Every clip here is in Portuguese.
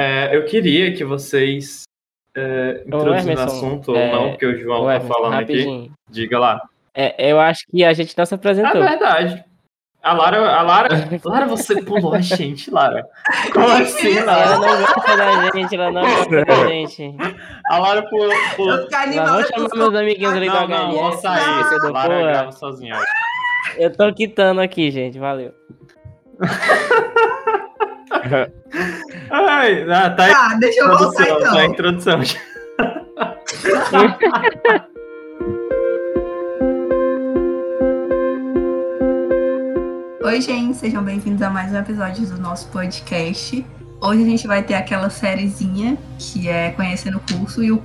É, eu queria que vocês é, introduzissem o assunto é, ou não, porque o João ô, tá falando rapidinho. aqui. Diga lá. É, eu acho que a gente não se É apresentou. verdade. A Lara, a Lara, Lara, você pulou a gente, Lara. Como assim, ela Lara? não gosta da gente, ela não gosta da gente. A Lara pulou. pulou. Eu Ela vamos chamar os meus amiguinhos ali da Não, não, vou sair. do Lara grava sozinha. Eu tô quitando aqui, gente. Valeu. Ai, ah, tá Tá, deixa eu voltar introdução, tá a então. introdução. Oi, gente, sejam bem-vindos a mais um episódio do nosso podcast. Hoje a gente vai ter aquela sériezinha que é Conhecendo o Curso e o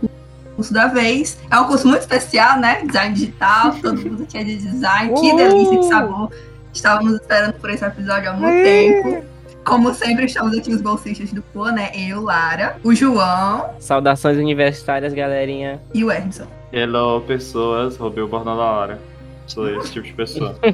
curso da vez. É um curso muito especial, né? Design digital, todo mundo é de design. Que Uh! delícia, que sabor. Estávamos esperando por esse episódio há muito tempo. Como sempre, estamos aqui os bolsistas do PUA, né? Eu, Lara, o João Saudações universitárias, galerinha. e o Emerson. Hello, pessoas. Roubei o bordão da Lara. Sou esse tipo de pessoa.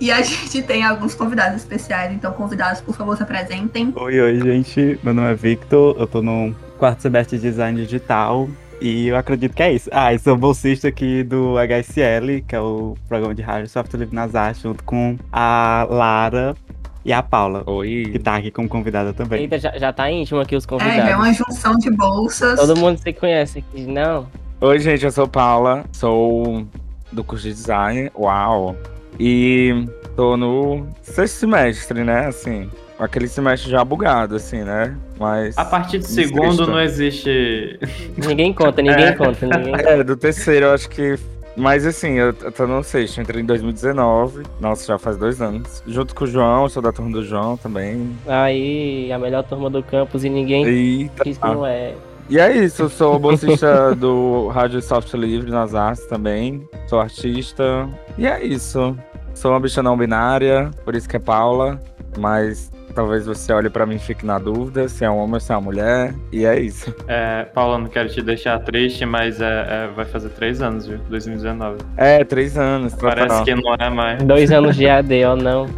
E a gente tem alguns convidados especiais, então convidados, por favor, se apresentem. Oi, oi, gente. Meu nome é Victor, eu tô no quarto semestre de design digital e eu acredito que é isso. Ah, eu sou bolsista aqui do HSL, que é o programa de rádio Software Livre nas Artes, junto com a Lara e a Paula, que Oi. tá aqui como convidada também. Eita, já, já tá íntimo aqui os É, já é convidados. uma junção de bolsas. Todo mundo se conhece aqui, não? Oi, gente, eu sou Paula, sou do curso de design. Uau! E tô no sexto semestre, né? Assim, aquele semestre já bugado, assim, né? Mas. A partir do segundo não existe. Ninguém conta, ninguém É. conta, ninguém É, do terceiro eu acho que. Mas assim, eu, tô no sexto, entrei em 2019. Nossa, já faz dois anos. Junto com o João, sou da turma do João também. Aí, a melhor turma do campus e ninguém Eita. diz que não é. E é isso, eu sou bolsista do Rádio Software Livre nas artes também. Sou artista. E é isso. Sou uma bicha não binária, por isso que é Paula. Mas talvez você olhe pra mim e fique na dúvida se é um homem ou se é uma mulher. E é isso. É, Paula, não quero te deixar triste, mas é, é, vai fazer três anos, viu? 2019. É, três anos. Parece tá. que não é mais. Dois anos de AD, ó, não.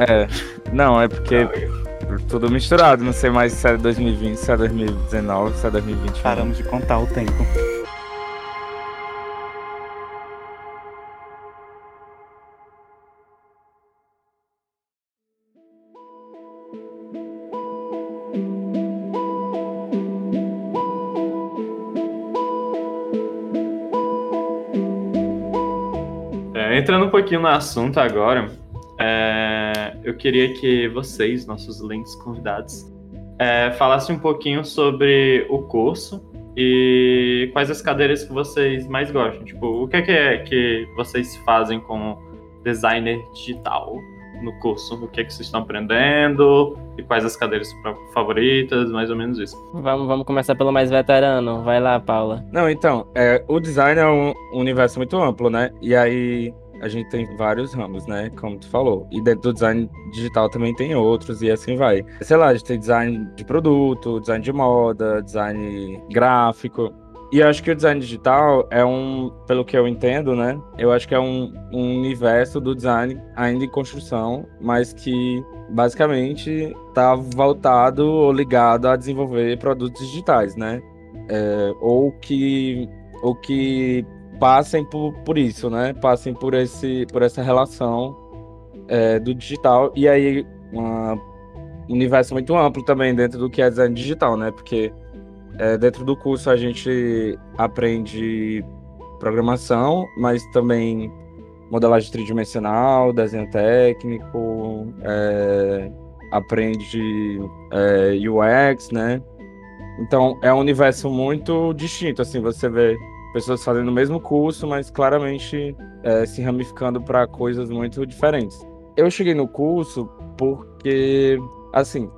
É. Não, é porque tudo misturado. Não sei mais se é 2020, se é 2019, se é 2021. Paramos de contar o tempo. Pouquinho no assunto agora, é, eu queria que vocês, nossos links convidados, é, falassem um pouquinho sobre o curso e quais as cadeiras que vocês mais gostam. Tipo, o que é que, é que vocês fazem como designer digital no curso? O que é que vocês estão aprendendo e quais as cadeiras fa- favoritas, mais ou menos isso. Vamos, vamos começar pelo mais veterano. Vai lá, Paula. Não, então, é, o design é um universo muito amplo, né? E aí a gente tem vários ramos, né? Como tu falou. E dentro do design digital também tem outros e assim vai. Sei lá, a gente tem design de produto, design de moda, design gráfico. E acho que o design digital é um, pelo que eu entendo, né? Eu acho que é um, um universo do design ainda em construção, mas que basicamente está voltado ou ligado a desenvolver produtos digitais, né? É, ou que ou que passem por, por isso, né? Passem por esse por essa relação é, do digital e aí um universo muito amplo também dentro do que é design digital, né? Porque é, dentro do curso a gente aprende programação, mas também modelagem tridimensional, desenho técnico, é, aprende é, UX, né? Então é um universo muito distinto, assim, você vê pessoas fazendo o mesmo curso, mas claramente é, se ramificando para coisas muito diferentes. Eu cheguei no curso porque, assim,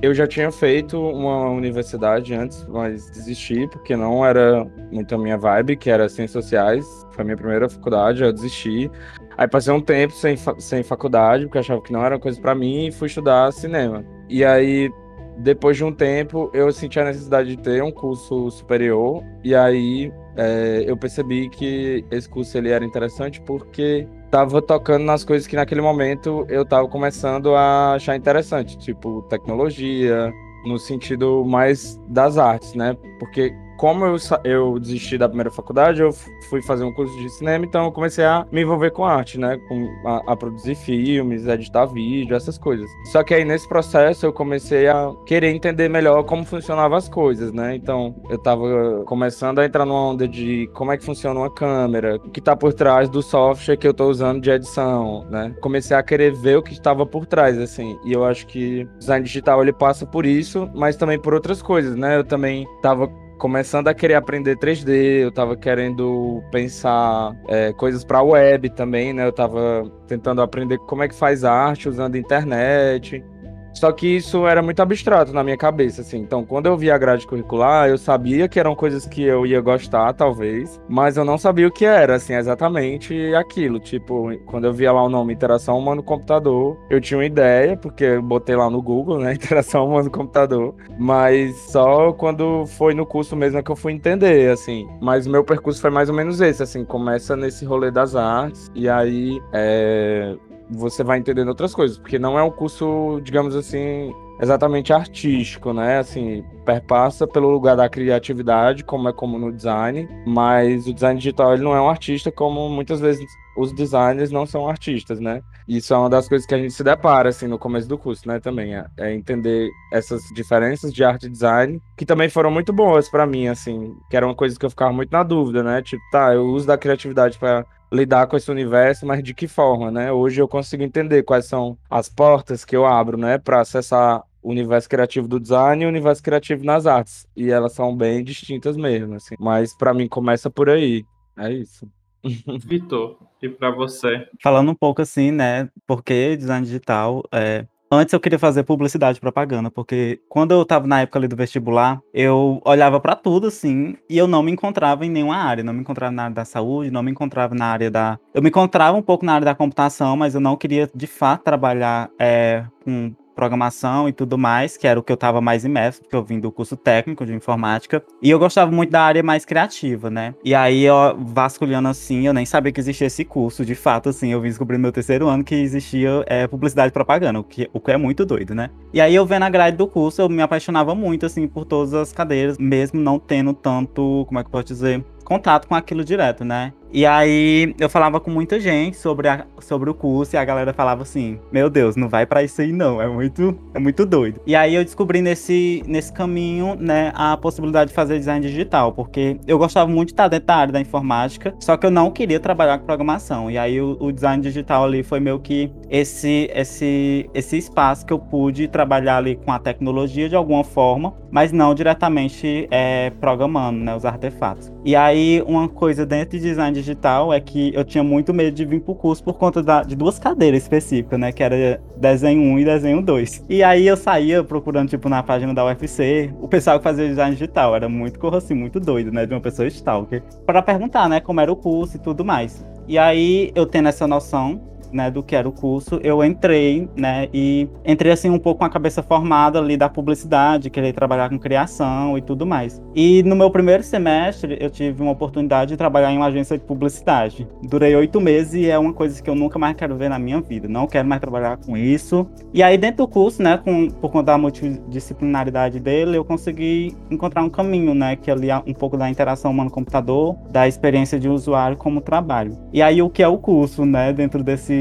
eu já tinha feito uma universidade antes, mas desisti porque não era muito a minha vibe, que era ciências sociais. Foi a minha primeira faculdade, eu desisti. Aí passei um tempo sem, fa- sem faculdade, porque achava que não era coisa pra mim, e fui estudar cinema. E aí, depois de um tempo, eu senti a necessidade de ter um curso superior, e aí é, eu percebi que esse curso ele era interessante porque tava tocando nas coisas que naquele momento eu tava começando a achar interessante, tipo tecnologia, no sentido mais das artes, né? Porque como eu, eu desisti da primeira faculdade, eu fui fazer um curso de cinema, então eu comecei a me envolver com arte, né? Com, a, a, produzir filmes, editar vídeo, essas coisas. Só que aí nesse processo eu comecei a querer entender melhor como funcionavam as coisas, né? Então eu tava começando a entrar numa onda de como é que funciona uma câmera, o que tá por trás do software que eu tô usando de edição, né? Comecei a querer ver o que estava por trás, assim. E eu acho que o design digital ele passa por isso, mas também por outras coisas, né? Eu também tava começando a querer aprender 3D, eu tava querendo pensar é, coisas para web também, né? Eu tava tentando aprender como é que faz arte usando internet. Só que isso era muito abstrato na minha cabeça, assim. Então, quando eu via a grade curricular, eu sabia que eram coisas que eu ia gostar, talvez, mas eu não sabia o que era, assim, exatamente aquilo. Tipo, quando eu via lá o nome Interação Humano-Computador, eu tinha uma ideia, porque eu botei lá no Google, né? Interação Humano-Computador, mas só quando foi no curso mesmo é que eu fui entender, assim. Mas o meu percurso foi mais ou menos esse, assim, começa nesse rolê das artes, e aí é, você vai entendendo outras coisas, porque não é um curso, digamos assim, exatamente artístico, né? Assim, perpassa pelo lugar da criatividade, como é como no design, mas o design digital ele não é um artista como muitas vezes os designers não são artistas, né? Isso é uma das coisas que a gente se depara assim no começo do curso, né? Também é, é entender essas diferenças de arte e design que também foram muito boas para mim, assim, que eram coisas que eu ficava muito na dúvida, né? Tipo, tá, eu uso da criatividade para lidar com esse universo, mas de que forma, né? Hoje eu consigo entender quais são as portas que eu abro, né, para acessar o universo criativo do design e o universo criativo nas artes. E elas são bem distintas mesmo, assim. Mas para mim começa por aí. É isso. Vitor, e para você? Falando um pouco assim, né? Porque design digital é, Antes eu queria fazer publicidade e propaganda, porque quando eu tava na época ali do vestibular, eu olhava para tudo assim, e eu não me encontrava em nenhuma área, não me encontrava na área da saúde, não me encontrava na área da. Eu me encontrava um pouco na área da computação, mas eu não queria de fato trabalhar é, com programação e tudo mais, que era o que eu estava mais imerso, porque eu vim do curso técnico de informática. E eu gostava muito da área mais criativa, né? E aí, ó, vasculhando assim, eu nem sabia que existia esse curso. De fato, assim, eu vim descobrir no meu terceiro ano que existia é, publicidade e propaganda, o que, o que é muito doido, né? E aí, eu vendo a grade do curso, eu me apaixonava muito, assim, por todas as cadeiras, mesmo não tendo tanto, como é que eu posso dizer? Contato com aquilo direto, né? E aí eu falava com muita gente sobre, a, sobre o curso e a galera falava assim: Meu Deus, não vai para isso aí não, é muito, é muito doido. E aí eu descobri nesse, nesse caminho, né, a possibilidade de fazer design digital, porque eu gostava muito de estar dentro da área da informática, só que eu não queria trabalhar com programação. E aí o, o design digital ali foi meio que esse, esse, esse espaço que eu pude trabalhar ali com a tecnologia de alguma forma, mas não diretamente é, programando, né, os artefatos. E aí uma coisa dentro de design digital é que eu tinha muito medo de vir pro curso por conta da, de duas cadeiras específicas, né? Que era desenho 1 e desenho 2. E aí eu saía procurando, tipo, na página da UFC, o pessoal que fazia design digital. Era muito, assim, muito doido, né? De uma pessoa stalker. para perguntar, né? Como era o curso e tudo mais. E aí, eu tendo essa noção, né, do que era o curso, eu entrei, né, e entrei assim um pouco com a cabeça formada ali da publicidade, querer trabalhar com criação e tudo mais. E no meu primeiro semestre eu tive uma oportunidade de trabalhar em uma agência de publicidade. Durei oito meses e é uma coisa que eu nunca mais quero ver na minha vida. Não quero mais trabalhar com isso. E aí dentro do curso, né, com, por conta da multidisciplinaridade dele, eu consegui encontrar um caminho, né, que ali um pouco da interação humano-computador, da experiência de usuário como trabalho. E aí o que é o curso, né, dentro desse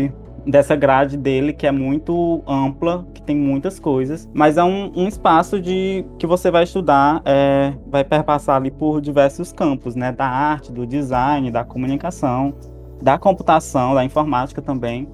dessa grade dele que é muito ampla, que tem muitas coisas, mas é um, um espaço de que você vai estudar, é, vai perpassar ali por diversos campos, né, da arte, do design, da comunicação, da computação, da informática também.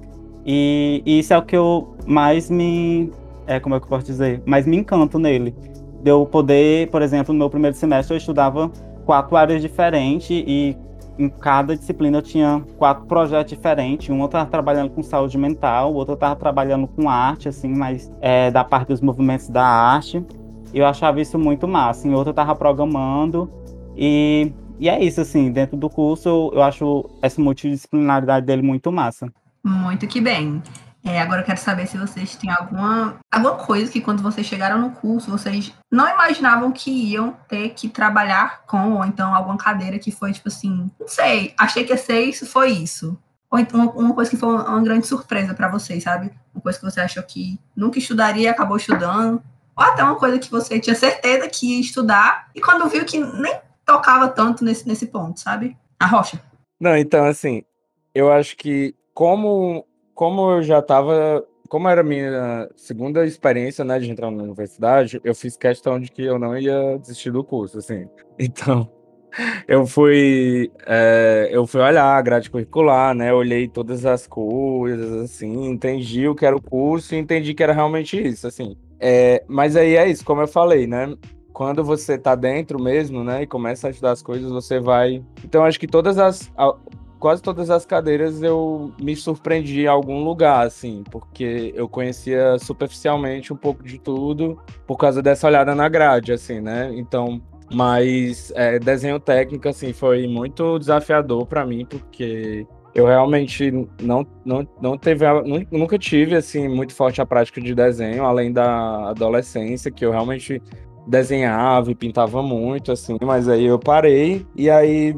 E, e isso é o que eu mais me, é como é que eu posso dizer, mais me encanto nele. De eu poder, por exemplo, no meu primeiro semestre eu estudava quatro áreas diferentes e em cada disciplina eu tinha quatro projetos diferentes. Um eu estava trabalhando com saúde mental, o outro eu estava trabalhando com arte, assim, mas é, da parte dos movimentos da arte. Eu achava isso muito massa. Em outro eu estava programando. E, e é isso, assim, dentro do curso eu, eu acho essa multidisciplinaridade dele muito massa. Muito que bem. É, agora eu quero saber se vocês têm alguma, alguma coisa que quando vocês chegaram no curso, vocês não imaginavam que iam ter que trabalhar com, ou então alguma cadeira que foi tipo assim, não sei, achei que ia ser isso, foi isso. Ou então uma, coisa que foi uma, uma grande surpresa para vocês, sabe? Uma coisa que você achou que nunca estudaria e acabou estudando. ou até uma coisa que você tinha certeza que ia estudar, e quando viu que nem tocava tanto nesse, nesse ponto, sabe? A rocha. Não, então, assim, eu acho que como, como eu já estava. Como era a minha segunda experiência, né, de entrar na universidade, eu fiz questão de que eu não ia desistir do curso, assim. Então, eu fui, é, eu fui olhar a grade curricular, né, olhei todas as coisas, assim, entendi o que era o curso e entendi que era realmente isso, assim. É, mas aí é isso, como eu falei, né, quando você tá dentro mesmo, né, e começa a estudar as coisas, você vai. Então, acho que todas as quase todas as cadeiras eu me surpreendi em algum lugar, assim, porque eu conhecia superficialmente um pouco de tudo por causa dessa olhada na grade, assim, né? Então, mas é, desenho técnico, assim, foi muito desafiador para mim, porque eu realmente não, não, não teve, nunca tive, assim, muito forte a prática de desenho, além da adolescência, que eu realmente desenhava e pintava muito, assim, mas aí eu parei, e aí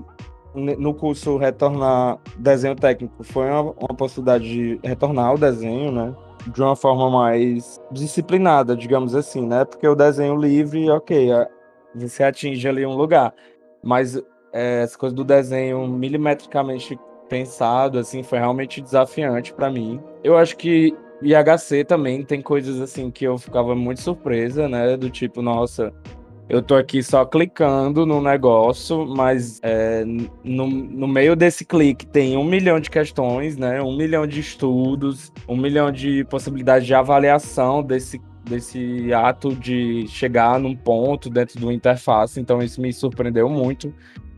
no curso retornar desenho técnico foi uma, uma possibilidade de retornar ao desenho, né? De uma forma mais disciplinada, digamos assim, né? Porque o desenho livre, ok, é, você atinge ali um lugar. Mas é, essa coisa do desenho milimetricamente pensado, assim, foi realmente desafiante para mim. Eu acho que IHC também tem coisas assim que eu ficava muito surpresa, né? Do tipo, nossa, eu tô aqui só clicando no negócio, mas é, no, no meio desse clique tem um milhão de questões, né? Um milhão de estudos, um milhão de possibilidades de avaliação desse, desse ato de chegar num ponto dentro do interface. Então isso me surpreendeu muito,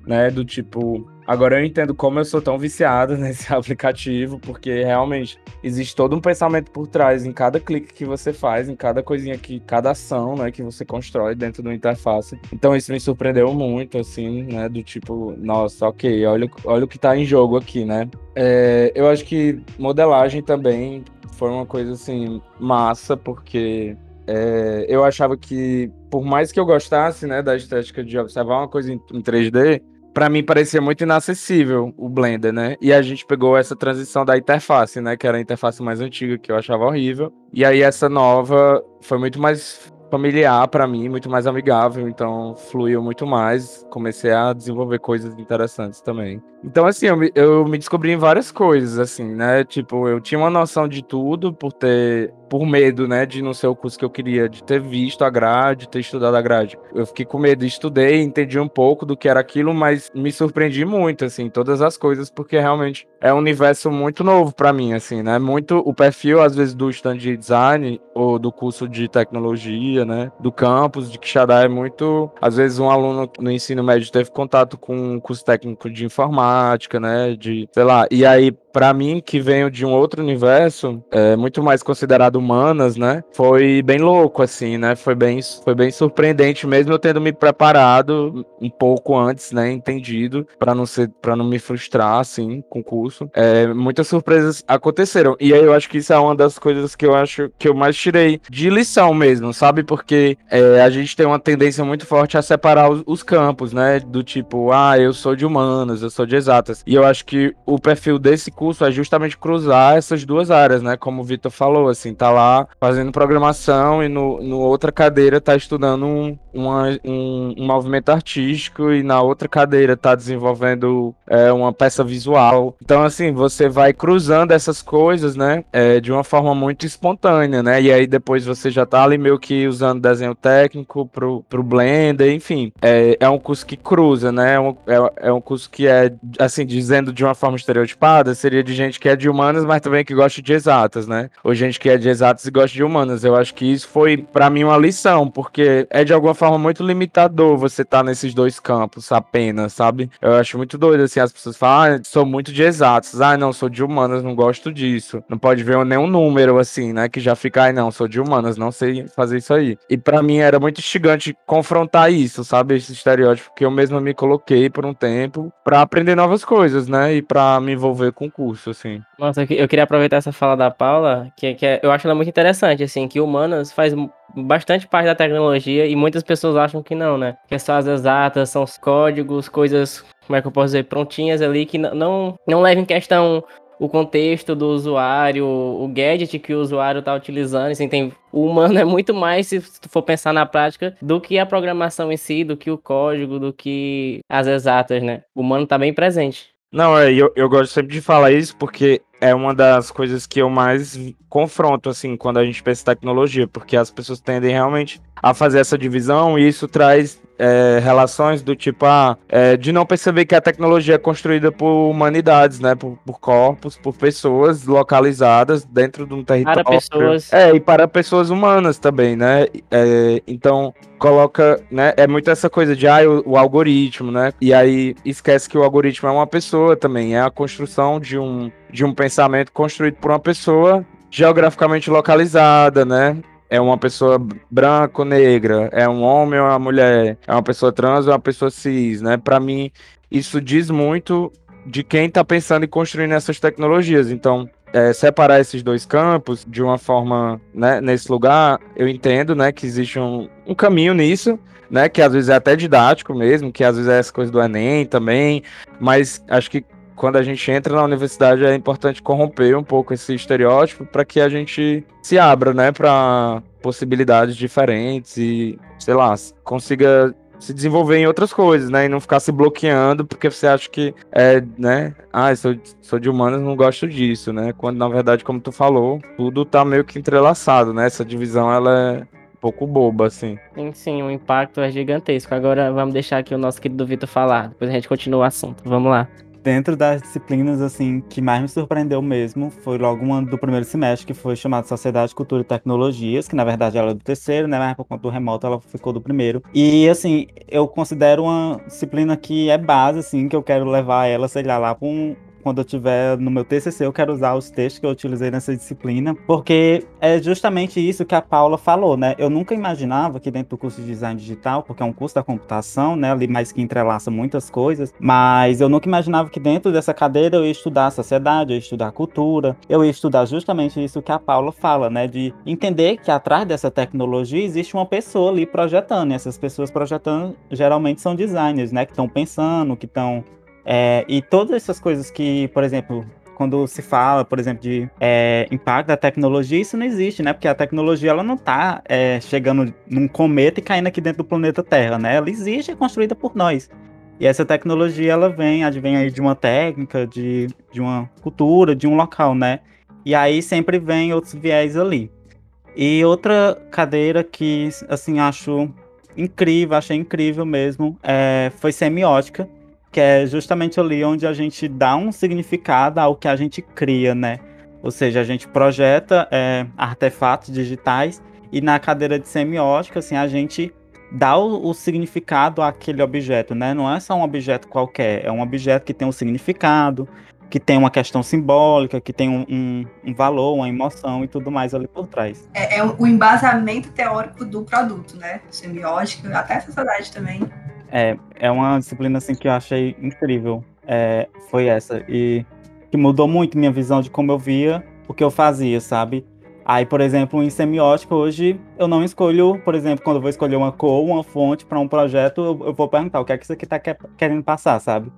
né? Do tipo, Agora eu entendo como eu sou tão viciado nesse aplicativo, porque realmente existe todo um pensamento por trás em cada clique que você faz, em cada coisinha que, cada ação, né, que você constrói dentro do interface. Então isso me surpreendeu muito, assim, né, do tipo, nossa, ok, olha, olha o que tá em jogo aqui, né. É, eu acho que modelagem também foi uma coisa, assim, massa, porque é, eu achava que, por mais que eu gostasse, né, da estética de observar uma coisa em, em 3D, para mim parecia muito inacessível o Blender, né? E a gente pegou essa transição da interface, né? Que era a interface mais antiga, que eu achava horrível. E aí essa nova foi muito mais familiar para mim, muito mais amigável, então fluiu muito mais. Comecei a desenvolver coisas interessantes também. Então, assim, eu me, eu me descobri em várias coisas, assim, né? Tipo, eu tinha uma noção de tudo por ter por medo, né, de não ser o curso que eu queria, de ter visto a grade, ter estudado a grade. Eu fiquei com medo, estudei, entendi um pouco do que era aquilo, mas me surpreendi muito, assim, todas as coisas, porque realmente é um universo muito novo para mim, assim, né? Muito o perfil, às vezes, do stand de design ou do curso de tecnologia, né, do campus de Quixadá é muito. Às vezes, um aluno no ensino médio teve contato com um curso técnico de informática, né, de sei lá, e aí para mim, que venho de um outro universo, é, muito mais considerado humanas, né? Foi bem louco, assim, né? Foi bem, foi bem surpreendente, mesmo eu tendo me preparado um pouco antes, né? Entendido, para não ser, para não me frustrar, assim, com o curso. É, muitas surpresas aconteceram. E aí eu acho que isso é uma das coisas que eu acho que eu mais tirei de lição mesmo, sabe? Porque é, a gente tem uma tendência muito forte a separar os, os campos, né? Do tipo, ah, eu sou de humanas, eu sou de exatas. E eu acho que o perfil desse curso é justamente cruzar essas duas áreas, né? Como o Vitor falou, assim, tá lá fazendo programação e no, no outra cadeira tá estudando um, uma, um, um movimento artístico e na outra cadeira tá desenvolvendo é, uma peça visual. Então, assim, você vai cruzando essas coisas, né? É, de uma forma muito espontânea, né? E aí depois você já tá ali meio que usando desenho técnico pro, pro Blender, enfim. É, é um curso que cruza, né? É um, é, é um curso que é, assim, dizendo de uma forma estereotipada, seria de gente que é de humanas, mas também que gosta de exatas, né? Ou gente que é de exatas e gosta de humanas. Eu acho que isso foi, para mim, uma lição, porque é de alguma forma muito limitador você estar tá nesses dois campos apenas, sabe? Eu acho muito doido, assim, as pessoas falam, ah, sou muito de exatas. Ah, não, sou de humanas, não gosto disso. Não pode ver nenhum número, assim, né? Que já fica, ai, não, sou de humanas, não sei fazer isso aí. E para mim era muito instigante confrontar isso, sabe? Esse estereótipo que eu mesmo me coloquei por um tempo para aprender novas coisas, né? E para me envolver com curso, assim. Nossa, eu queria aproveitar essa fala da Paula, que, que é, eu acho ela muito interessante, assim, que humanas faz bastante parte da tecnologia e muitas pessoas acham que não, né? Que é só as exatas, são os códigos, coisas, como é que eu posso dizer, prontinhas ali, que não, não, não levam em questão o contexto do usuário, o gadget que o usuário está utilizando. Assim, tem, o humano é muito mais, se tu for pensar na prática, do que a programação em si, do que o código, do que as exatas, né? O humano está bem presente. Não, é, eu, eu gosto sempre de falar isso porque é uma das coisas que eu mais confronto, assim, quando a gente pensa em tecnologia, porque as pessoas tendem realmente a fazer essa divisão e isso traz é, relações do tipo ah, é, de não perceber que a tecnologia é construída por humanidades, né? Por, por, corpos, por pessoas localizadas dentro de um território. Para pessoas. É, e para pessoas humanas também, né? É, então coloca, né? É muito essa coisa de ah, o, o, algoritmo, né? E aí esquece que o algoritmo é uma pessoa também, é a construção de um, de um pensamento construído por uma pessoa geograficamente localizada, né? é uma pessoa branca ou negra, é um homem ou uma mulher, é uma pessoa trans ou uma pessoa cis, né? Para mim, isso diz muito de quem está pensando em construir essas tecnologias. Então, é, separar esses dois campos de uma forma, né, nesse lugar, eu entendo, né, que existe um, um caminho nisso, né, que às vezes é até didático mesmo, que às vezes é essa coisa do Enem também, mas acho que quando a gente entra na universidade é importante corromper um pouco esse estereótipo para que a gente se abra, né, para possibilidades diferentes e, sei lá, consiga se desenvolver em outras coisas, né, e não ficar se bloqueando porque você acha que é, né, ah, sou, sou de humanas, não gosto disso, né, quando na verdade, como tu falou, tudo tá meio que entrelaçado, né, essa divisão ela é um pouco boba, assim. Sim, sim, o impacto é gigantesco. Agora vamos deixar aqui o nosso querido Vitor falar, depois a gente continua o assunto. Vamos lá dentro das disciplinas assim que mais me surpreendeu mesmo foi logo uma do primeiro semestre que foi chamada Sociedade, Cultura e Tecnologias, que na verdade ela é do terceiro, né, mas por conta do remoto ela ficou do primeiro. E assim, eu considero uma disciplina que é base assim, que eu quero levar ela, sei lá, lá para um, quando eu tiver no meu TCC, eu quero usar os textos que eu utilizei nessa disciplina, porque é justamente isso que a Paula falou, né? Eu nunca imaginava que dentro do curso de design digital, porque é um curso da computação, né, ali mais que entrelaça muitas coisas, mas eu nunca imaginava que dentro dessa cadeira eu ia estudar a sociedade, eu ia estudar a cultura, eu ia estudar justamente isso que a Paula fala, né, de entender que atrás dessa tecnologia existe uma pessoa ali projetando, e essas pessoas projetando geralmente são designers, né, que estão pensando, que estão é, e todas essas coisas que, por exemplo, quando se fala, por exemplo, de é, impacto da tecnologia, isso não existe, né? Porque a tecnologia ela não está é, chegando num cometa e caindo aqui dentro do planeta Terra, né? Ela existe e é construída por nós. E essa tecnologia ela vem, advém aí de uma técnica, de, de uma cultura, de um local, né? E aí sempre vem outros viés ali. E outra cadeira que, assim, acho incrível, achei incrível mesmo, é, foi semiótica, que é justamente ali onde a gente dá um significado ao que a gente cria, né? Ou seja, a gente projeta é, artefatos digitais e na cadeira de semiótica, assim, a gente dá o, o, significado àquele objeto, né? Não é só um objeto qualquer, é um objeto que tem um significado, que tem uma questão simbólica, que tem um, um, um valor, uma emoção e tudo mais ali por trás. É, é o embasamento teórico do produto, né? Semiótica, até a sociedade também. É, é uma disciplina assim que eu achei incrível. É, foi essa. E que mudou muito minha visão de como eu via o que eu fazia, sabe? Aí, por exemplo, em semiótica, hoje eu não escolho, por exemplo, quando eu vou escolher uma cor, uma fonte para um projeto, eu, eu, vou perguntar o que é que isso aqui está querendo passar, sabe?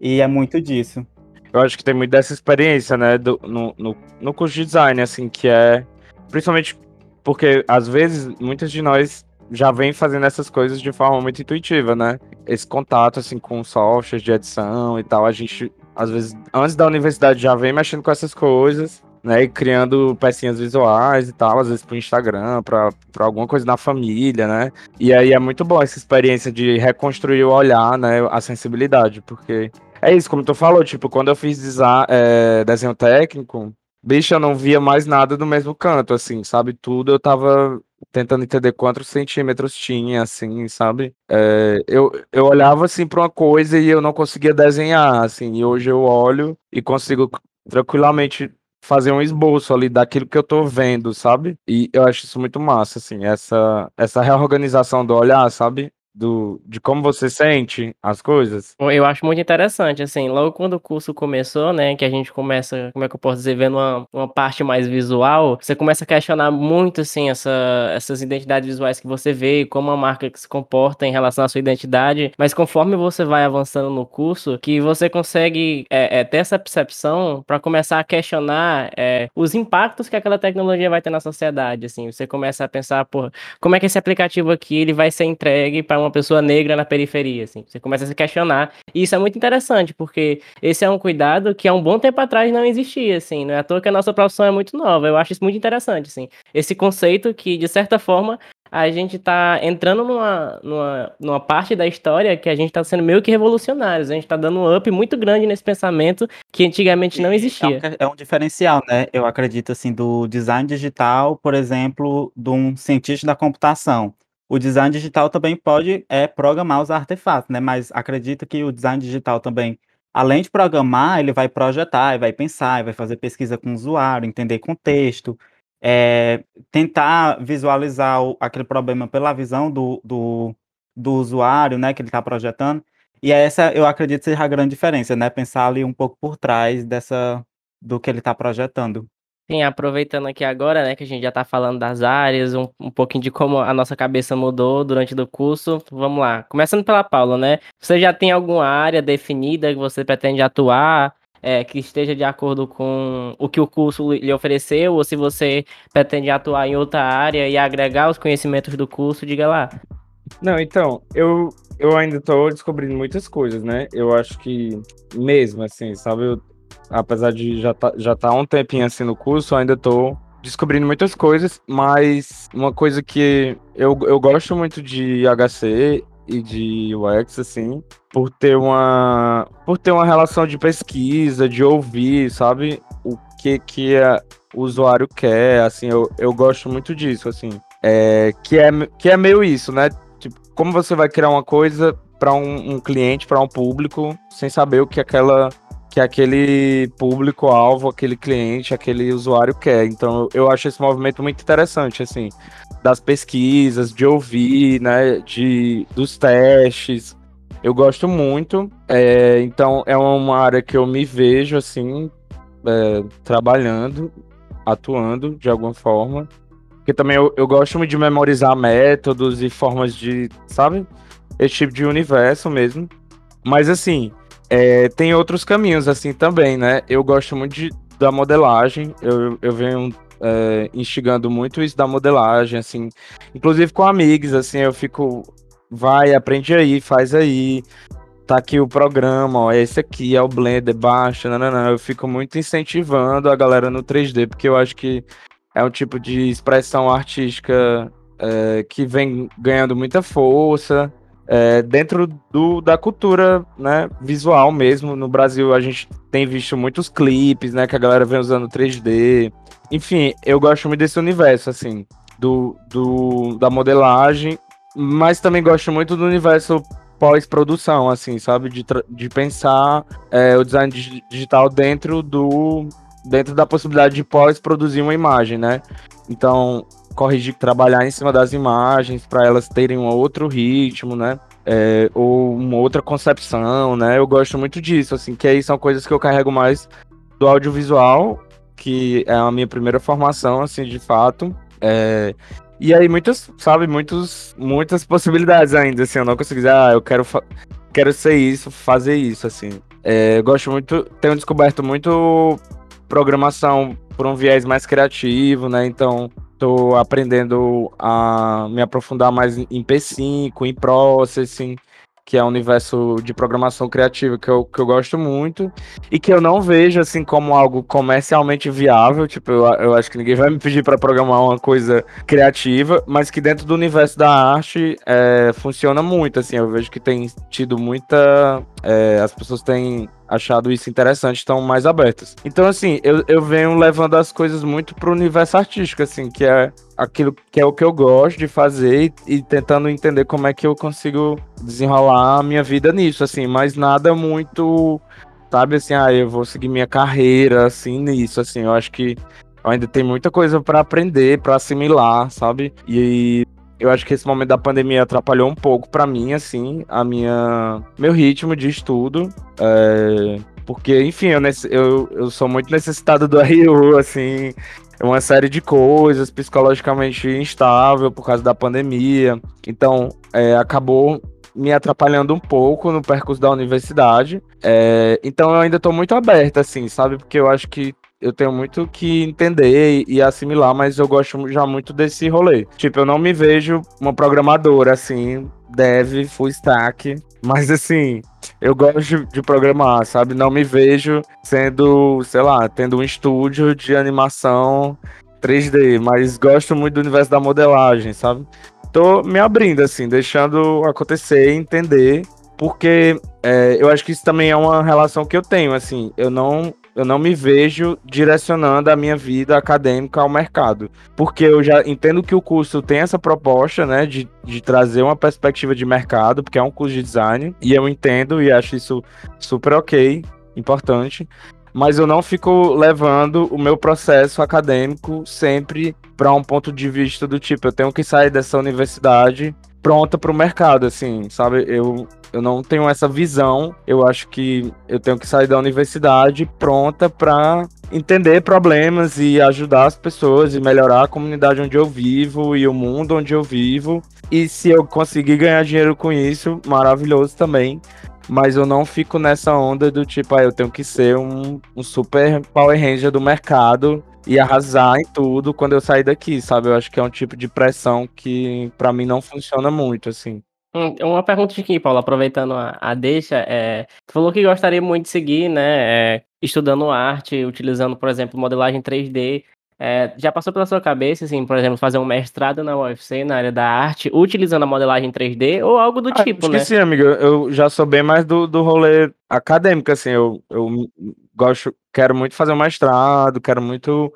E é muito disso. Eu acho que tem muito dessa experiência, né, do, no, no, no curso de design, assim, que é. Principalmente porque, às vezes, muitos de nós já vem fazendo essas coisas de forma muito intuitiva, né? Esse contato, assim, com softwares de edição e tal, a gente, às vezes, antes da universidade já vem mexendo com essas coisas, né? E criando pecinhas visuais e tal, às vezes pro Instagram, pra, pra alguma coisa na família, né? E aí é muito bom essa experiência de reconstruir o olhar, né? A sensibilidade, porque é isso, como tu falou, tipo, quando eu fiz design, é, desenho técnico, bicho, eu não via mais nada do mesmo canto, assim, sabe? Tudo eu tava tentando entender quantos centímetros tinha, assim, sabe? É, eu, eu olhava, assim, para uma coisa e eu não conseguia desenhar, assim, e hoje eu olho e consigo tranquilamente fazer um esboço ali daquilo que eu tô vendo, sabe? E eu acho isso muito massa, assim, essa, essa reorganização do olhar, sabe? Do, de como você sente as coisas? Eu acho muito interessante, assim, logo quando o curso começou, né, que a gente começa, como é que eu posso dizer, vendo uma, uma parte mais visual, você começa a questionar muito, assim, essa, essas identidades visuais que você vê, como a marca se comporta em relação à sua identidade, mas conforme você vai avançando no curso, que você consegue é, é, ter essa percepção para começar a questionar é, os impactos que aquela tecnologia vai ter na sociedade, assim, você começa a pensar, pô, como é que esse aplicativo aqui, ele vai ser entregue para uma pessoa negra na periferia, assim. Você começa a se questionar. E isso é muito interessante, porque esse é um cuidado que há um bom tempo atrás não existia, assim. Não é à toa que a nossa profissão é muito nova. Eu acho isso muito interessante, assim. Esse conceito que, de certa forma, a gente está entrando numa, numa, numa parte da história que a gente está sendo meio que revolucionários. A gente está dando um up muito grande nesse pensamento que antigamente não existia. É um, é um, diferencial, né? Eu acredito, assim, do design digital, por exemplo, de um cientista da computação o design digital também pode é, programar os artefatos, né? Mas acredito que o design digital também, além de programar, ele vai projetar, vai pensar, vai fazer pesquisa com o usuário, entender contexto, é, tentar visualizar o, aquele problema pela visão do, do, do usuário, né? Que ele está projetando. E essa, eu acredito, seja a grande diferença, né? Pensar ali um pouco por trás dessa do que ele está projetando. Sim, aproveitando aqui agora, né, que a gente já está falando das áreas, um, um pouquinho de como a nossa cabeça mudou durante o curso, vamos lá. Começando pela Paula, né? Você já tem alguma área definida que você pretende atuar, é, que esteja de acordo com o que o curso lhe ofereceu, ou se você pretende atuar em outra área e agregar os conhecimentos do curso, diga lá. Não, então, eu, eu ainda estou descobrindo muitas coisas, né? Eu acho que mesmo assim, sabe, eu, apesar de já tá, já tá há um tempinho assim no curso, ainda tô descobrindo muitas coisas, mas uma coisa que eu, eu gosto muito de HC e de UX, assim, por ter uma por ter uma relação de pesquisa, de ouvir, sabe, o que que é, o usuário quer, assim, eu, eu gosto muito disso, assim, é, que, é, que é meio isso, né, tipo, como você vai criar uma coisa para um, um cliente, para um público, sem saber o que aquela que aquele público-alvo, aquele cliente, aquele usuário quer. Então, eu acho esse movimento muito interessante, assim, das pesquisas, de ouvir, né, de, dos testes. Eu gosto muito, é, então é uma área que eu me vejo, assim, é, trabalhando, atuando de alguma forma. Porque também eu, eu gosto muito de memorizar métodos e formas de, sabe, esse tipo de universo mesmo. Mas, assim, é, tem outros caminhos assim também, né? Eu gosto muito de, da modelagem, eu, eu venho é, instigando muito isso da modelagem, assim, inclusive com amigos, assim, eu fico, vai, aprende aí, faz aí, tá aqui o programa, ó, esse aqui é o Blender, baixa, não, eu fico muito incentivando a galera no 3D, porque eu acho que é um tipo de expressão artística é, que vem ganhando muita força, é, dentro do, da cultura né, visual mesmo. No Brasil a gente tem visto muitos clipes, né? Que a galera vem usando 3D. Enfim, eu gosto muito desse universo, assim, do, do da modelagem, mas também gosto muito do universo pós-produção, assim, sabe? De, de pensar é, o design digital dentro do dentro da possibilidade de pós-produzir uma imagem, né? Então, corrigir, trabalhar em cima das imagens para elas terem um outro ritmo, né? É, ou uma outra concepção, né? Eu gosto muito disso, assim, que aí são coisas que eu carrego mais do audiovisual, que é a minha primeira formação, assim, de fato. É, e aí muitas, sabe, muitos, muitas possibilidades ainda, assim, eu não consigo dizer, ah, eu quero, quero ser isso, fazer isso, assim. É, eu gosto muito, tenho descoberto muito programação por um viés mais criativo, né? Então, tô aprendendo a me aprofundar mais em P5, em Processing, que é um universo de programação criativa que eu, que eu gosto muito e que eu não vejo assim como algo comercialmente viável. Tipo, eu, eu acho que ninguém vai me pedir para programar uma coisa criativa, mas que dentro do universo da arte é, funciona muito. Assim, eu vejo que tem tido muita. É, as pessoas têm achado isso interessante, estão mais abertas. Então, assim, eu, eu venho levando as coisas muito pro universo artístico, assim, que é aquilo que é o que eu gosto de fazer e, e tentando entender como é que eu consigo desenrolar a minha vida nisso, assim, mas nada muito, sabe, assim, ah, eu vou seguir minha carreira, assim, nisso, assim, eu acho que ainda tem muita coisa para aprender, para assimilar, sabe? E eu acho que esse momento da pandemia atrapalhou um pouco para mim, assim, a minha meu ritmo de estudo. É, porque, enfim, eu, eu, eu sou muito necessitado do RU, assim, uma série de coisas, psicologicamente instável por causa da pandemia. Então, é, acabou me atrapalhando um pouco no percurso da universidade. É, então eu ainda estou muito aberto, assim, sabe? Porque eu acho que eu tenho muito que entender e, assimilar, mas eu gosto já muito desse rolê. Tipo, eu não me vejo uma programadora, assim, dev, full stack, mas assim, eu gosto de programar, sabe? Não me vejo sendo, sei lá, tendo um estúdio de animação 3D, mas gosto muito do universo da modelagem, sabe? Tô me abrindo, assim, deixando acontecer, entender, porque é, eu acho que isso também é uma relação que eu tenho, assim, eu não eu não me vejo direcionando a minha vida acadêmica ao mercado. Porque eu já entendo que o curso tem essa proposta, né, de, de trazer uma perspectiva de mercado, porque é um curso de design, e eu entendo e acho isso super ok, importante. Mas eu não fico levando o meu processo acadêmico sempre para um ponto de vista do tipo, eu tenho que sair dessa universidade pronta para o mercado, assim, sabe? Eu, eu não tenho essa visão. Eu acho que eu tenho que sair da universidade pronta para entender problemas e ajudar as pessoas e melhorar a comunidade onde eu vivo e o mundo onde eu vivo. E se eu conseguir ganhar dinheiro com isso, maravilhoso também. Mas eu não fico nessa onda do tipo, ah, eu tenho que ser um, um super Power Ranger do mercado e arrasar em tudo quando eu sair daqui, sabe? Eu acho que é um tipo de pressão que para mim não funciona muito, assim. Hum, uma pergunta aqui, Paulo, aproveitando a, a deixa, é, tu falou que gostaria muito de seguir, né, é, estudando arte, utilizando, por exemplo, modelagem 3D. É, já passou pela sua cabeça, assim, por exemplo, fazer um mestrado na UFC, na área da arte, utilizando a modelagem 3D ou algo do ah, tipo, né? Que sim, amigo. Eu já sou bem mais do, do rolê acadêmico, assim. Eu, eu gosto, quero muito fazer um mestrado, quero muito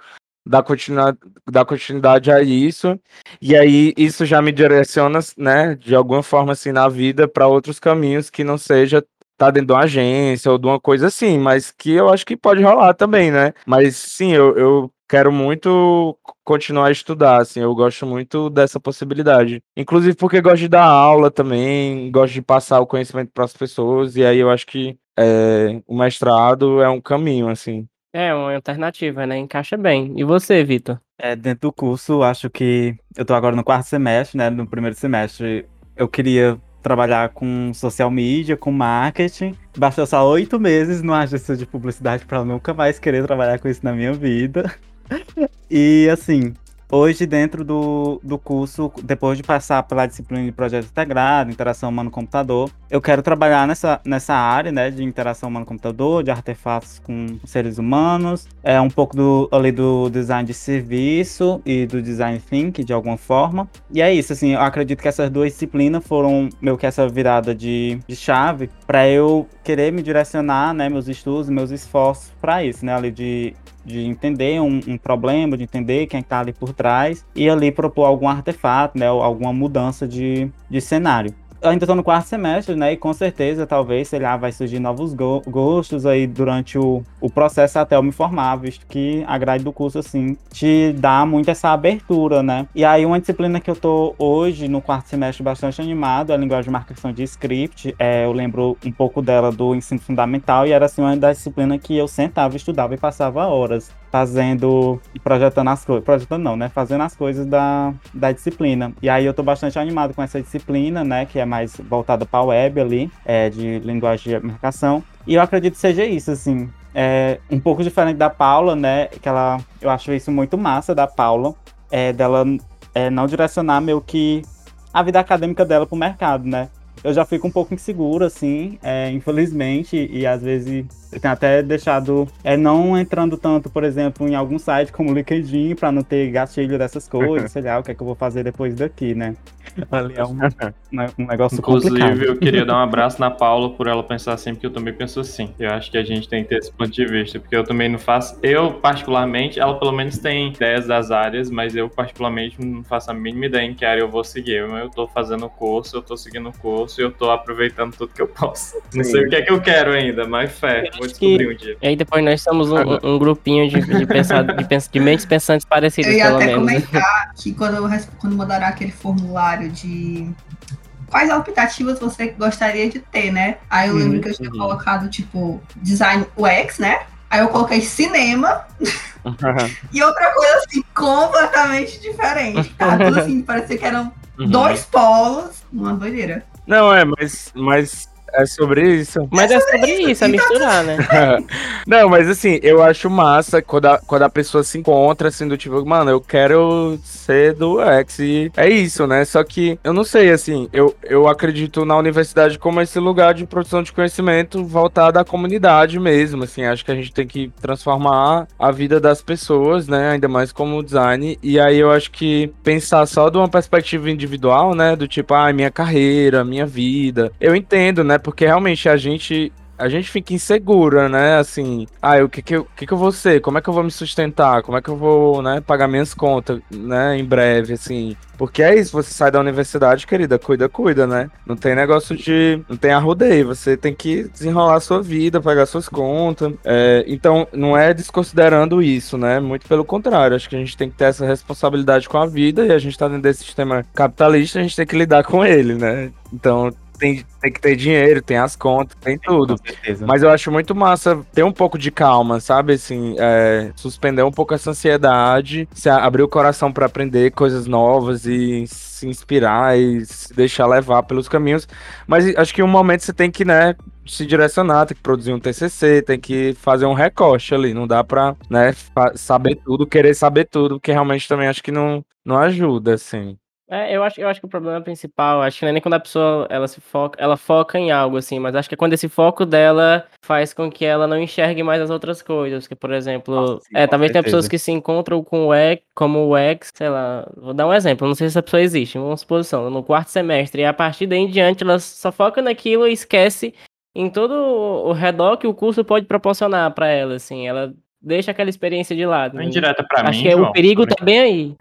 dar continuidade, dar continuidade a isso. E aí isso já me direciona, né, de alguma forma assim na vida para outros caminhos que não seja tá dentro de uma agência ou de uma coisa assim, mas que eu acho que pode rolar também, né? Mas sim, eu, eu quero muito continuar a estudar, assim, eu gosto muito dessa possibilidade. Inclusive porque gosto de dar aula também, gosto de passar o conhecimento para as pessoas, e aí eu acho que é, o mestrado é um caminho, assim. É, uma alternativa, né? Encaixa bem. E você, Vitor? É, dentro do curso, acho que eu tô agora no quarto semestre, né? No primeiro semestre, eu queria trabalhar com social media, com marketing. Bastou só oito meses numa agência de publicidade para nunca mais querer trabalhar com isso na minha vida. E assim, Hoje, dentro do, do curso, depois de passar pela disciplina de projeto integrado, interação humano-computador, eu quero trabalhar nessa, nessa área, né, de interação humano-computador, de artefatos com seres humanos, é um pouco do, ali do design de serviço e do design thinking, de alguma forma. E é isso, assim, eu acredito que essas duas disciplinas foram meio que essa virada de, de chave para eu querer me direcionar, né, meus estudos, meus esforços para isso, né, ali de de entender um, um problema, de entender quem está ali por trás e ali propor algum artefato, né, alguma mudança de, de cenário ainda estou no quarto semestre, né? E com certeza, talvez, sei lá, vai surgir novos go gostos aí durante o, o processo até eu me formar, visto que a grade do curso, assim, te dá muito essa abertura, né? E aí, uma disciplina que eu tô hoje, no quarto semestre, bastante animado, é a linguagem de marcação de script. É, eu lembro um pouco dela do ensino fundamental e era, assim, uma das disciplinas que eu sentava, estudava e passava horas fazendo, projetando as coisas, projetando não, né, fazendo as coisas da, da disciplina. E aí eu tô bastante animado com essa disciplina, né, que é mais voltada para web ali, é, de linguagem de marcação. E eu acredito que seja isso, assim, é um pouco diferente da Paula, né, que ela, eu acho isso muito massa da Paula, é dela é, não direcionar meio que a vida acadêmica dela pro mercado, né eu já fico um pouco inseguro, assim, é, infelizmente, e às vezes eu tenho até deixado, é, não entrando tanto, por exemplo, em algum site como o LinkedIn, para não ter gatilho dessas coisas, sei lá, o que é que eu vou fazer depois daqui, né? Ali é um, um negócio Inclusive, complicado. eu queria dar um abraço na Paula por ela pensar assim, porque eu também penso assim. Eu acho que a gente tem que ter esse ponto de vista, porque eu também não faço. Eu, particularmente, ela pelo menos tem ideias das áreas, mas eu, particularmente, não faço a mínima ideia em que área eu vou seguir. Eu tô fazendo o curso, eu tô seguindo o curso e eu tô aproveitando tudo que eu posso. Não sei o que é que eu quero ainda, mas fé, vou descobrir um dia. E aí depois nós somos um, um- grupinho de, de, pensar, de, pens- de mentes pensantes parecidas, Eu ia pelo até menos. comentar que quando, eu quando mandaram aquele formulário de quais aplicativos você gostaria de ter, né? Aí eu lembro Uhum, que eu tinha uhum. colocado, tipo, design UX, né? Aí eu coloquei cinema e outra coisa assim, completamente diferente. Cara, tudo assim, parecia que eram Uhum. dois polos, uma doideira. Não, é, mas, mas é sobre isso. Mas é sobre isso, é misturar, né? Não, mas assim, eu acho massa quando a, quando a pessoa se encontra assim, do tipo, mano, eu quero ser do X. E é isso, né? Só que eu não sei, assim, eu, eu acredito na universidade como esse lugar de produção de conhecimento voltado à comunidade mesmo. Assim, acho que a gente tem que transformar a vida das pessoas, né? Ainda mais como design. E aí eu acho que pensar só de uma perspectiva individual, né? Do tipo, ah, minha carreira, minha vida. Eu entendo, né? Porque realmente a gente a gente fica insegura, né? Assim, ah, o que que eu, que que eu vou ser? Como é que eu vou me sustentar? Como é que eu vou, né, pagar minhas contas, né, em breve, assim. Porque é isso, você sai da universidade, querida, cuida, cuida, né? Não tem negócio de. Não tem arrudeio, você tem que desenrolar a sua vida, pagar suas contas. É, então, não é desconsiderando isso, né? Muito pelo contrário, acho que a gente tem que ter essa responsabilidade com a vida e a gente tá dentro desse sistema capitalista, a gente tem que lidar com ele, né? Então, tem, tem que ter dinheiro, tem as contas, tem tudo. Com certeza. Mas eu acho muito massa ter um pouco de calma, sabe? Assim, é, suspender um pouco essa ansiedade, abrir o coração pra aprender coisas novas e se inspirar e se deixar levar pelos caminhos. Mas acho que em um momento você tem que, né, se direcionar, tem que produzir um TCC, tem que fazer um recorte ali. Não dá pra, né, saber tudo, querer saber tudo, porque realmente também acho que não, não ajuda, assim. É, eu acho, eu acho que o problema principal, acho que não é nem quando a pessoa ela se foca, ela foca em algo assim, mas acho que é quando esse foco dela faz com que ela não enxergue mais as outras coisas, que por exemplo, Nossa, sim, é, talvez tenha pessoas que se encontram com o X, como o X, sei lá, vou dar um exemplo, não sei se essa pessoa existe, uma suposição, no quarto semestre, e a partir daí em diante ela só foca naquilo e esquece em todo o redor que o curso pode proporcionar pra ela, assim, ela deixa aquela experiência de lado. Não né? indireta pra Acho mim, que é- João, o perigo também. tá bem aí.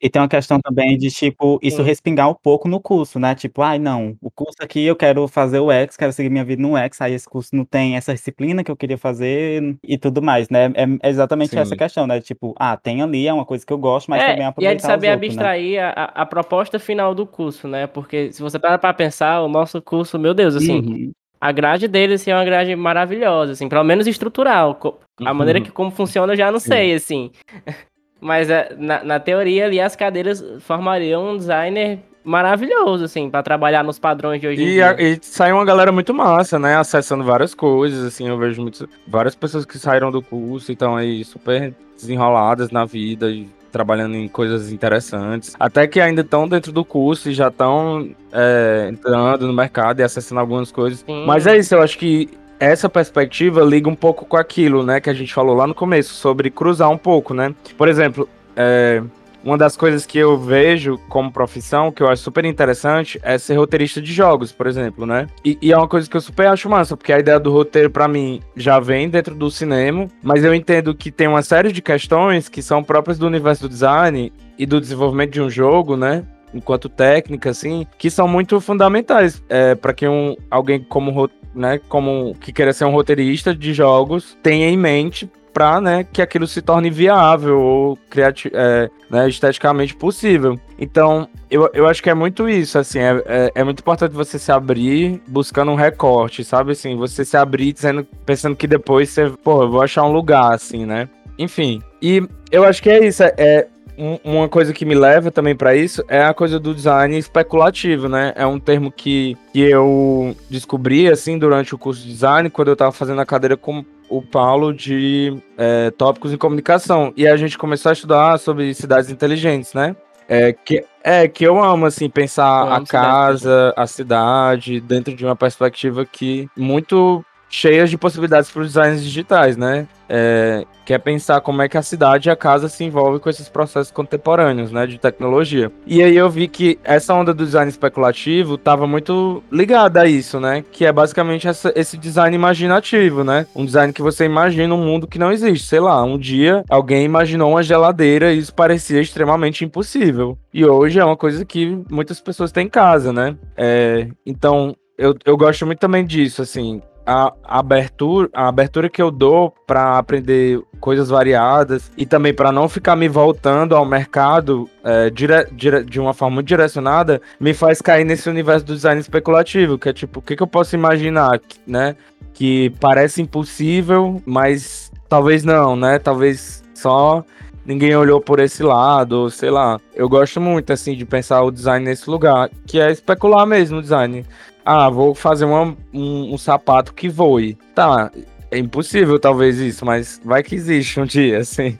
E tem uma questão também de, tipo, isso Sim. respingar um pouco no curso, né? Tipo, ai, não, o curso aqui eu quero fazer o X, quero seguir minha vida no X, aí esse curso não tem essa disciplina que eu queria fazer e tudo mais, né? É exatamente Sim. essa questão, né? Tipo, ah, tem ali, é uma coisa que eu gosto, mas É, também e é aproveitar de saber os outros, né? abstrair a, a- a proposta final do curso, né? Porque se você parar pra pensar, o nosso curso, meu Deus, assim, Uhum. A grade dele assim, é uma grade maravilhosa, assim, pelo menos estrutural. A Uhum. maneira que como funciona eu já não sei, assim. Mas é, na, na teoria ali as cadeiras formariam um designer maravilhoso, assim, pra trabalhar nos padrões de hoje em E, dia. a- e sai uma galera muito massa, né? Acessando várias coisas, assim, eu vejo muitos, várias pessoas que saíram do curso e estão aí super desenroladas na vida e trabalhando em coisas interessantes. Até que ainda estão dentro do curso e já estão é, entrando no mercado e acessando algumas coisas. Sim. Mas é isso, eu acho que essa perspectiva liga um pouco com aquilo, né, que a gente falou lá no começo, sobre cruzar um pouco, né? Por exemplo, é, uma das coisas que eu vejo como profissão, que eu acho super interessante, é ser roteirista de jogos, por exemplo, né? E, e é uma coisa que eu super acho massa, porque a ideia do roteiro, pra mim, já vem dentro do cinema, mas eu entendo que tem uma série de questões que são próprias do universo do design e do desenvolvimento de um jogo, né? Enquanto técnica, assim, que são muito fundamentais é, para que um, alguém como, né, como que queira ser um roteirista de jogos tenha em mente para né, que aquilo se torne viável ou criati é, né, esteticamente possível. Então, eu, eu acho que é muito isso, assim, é, é, é muito importante você se abrir buscando um recorte, sabe, assim, você se abrir dizendo, pensando que depois você, pô, eu vou achar um lugar, assim, né? Enfim, e eu acho que é isso, é, é um- uma coisa que me leva também para isso é a coisa do design especulativo, né? É um termo que, que eu descobri, assim, durante o curso de design, quando eu tava fazendo a cadeira com o Paulo de é, tópicos em comunicação. E a gente começou a estudar sobre cidades inteligentes, né? É que, é que eu amo, assim, pensar a amo cidades casa, a cidade, dentro de uma perspectiva que muito cheias de possibilidades para os designs digitais, né? É, quer pensar como é que a cidade e a casa se envolvem com esses processos contemporâneos, né, de tecnologia. E aí eu vi que essa onda do design especulativo estava muito ligada a isso, né, que é basicamente essa, esse design imaginativo, né, um design que você imagina um mundo que não existe. Sei lá, um dia alguém imaginou uma geladeira e isso parecia extremamente impossível. E hoje é uma coisa que muitas pessoas têm em casa, né. É, então eu, eu gosto muito também disso, assim, a, abertura, a abertura que eu dou para aprender coisas variadas e também para não ficar me voltando ao mercado é, dire, dire, de uma forma muito direcionada, me faz cair nesse universo do design especulativo, que é tipo, o que, que eu posso imaginar, né? Que parece impossível, mas talvez não, né? Talvez só ninguém olhou por esse lado, sei lá. Eu gosto muito, assim, de pensar o design nesse lugar, que é especular mesmo o design. Ah, vou fazer uma, um, um sapato que voe. Tá, é impossível talvez isso, mas vai que existe um dia, assim.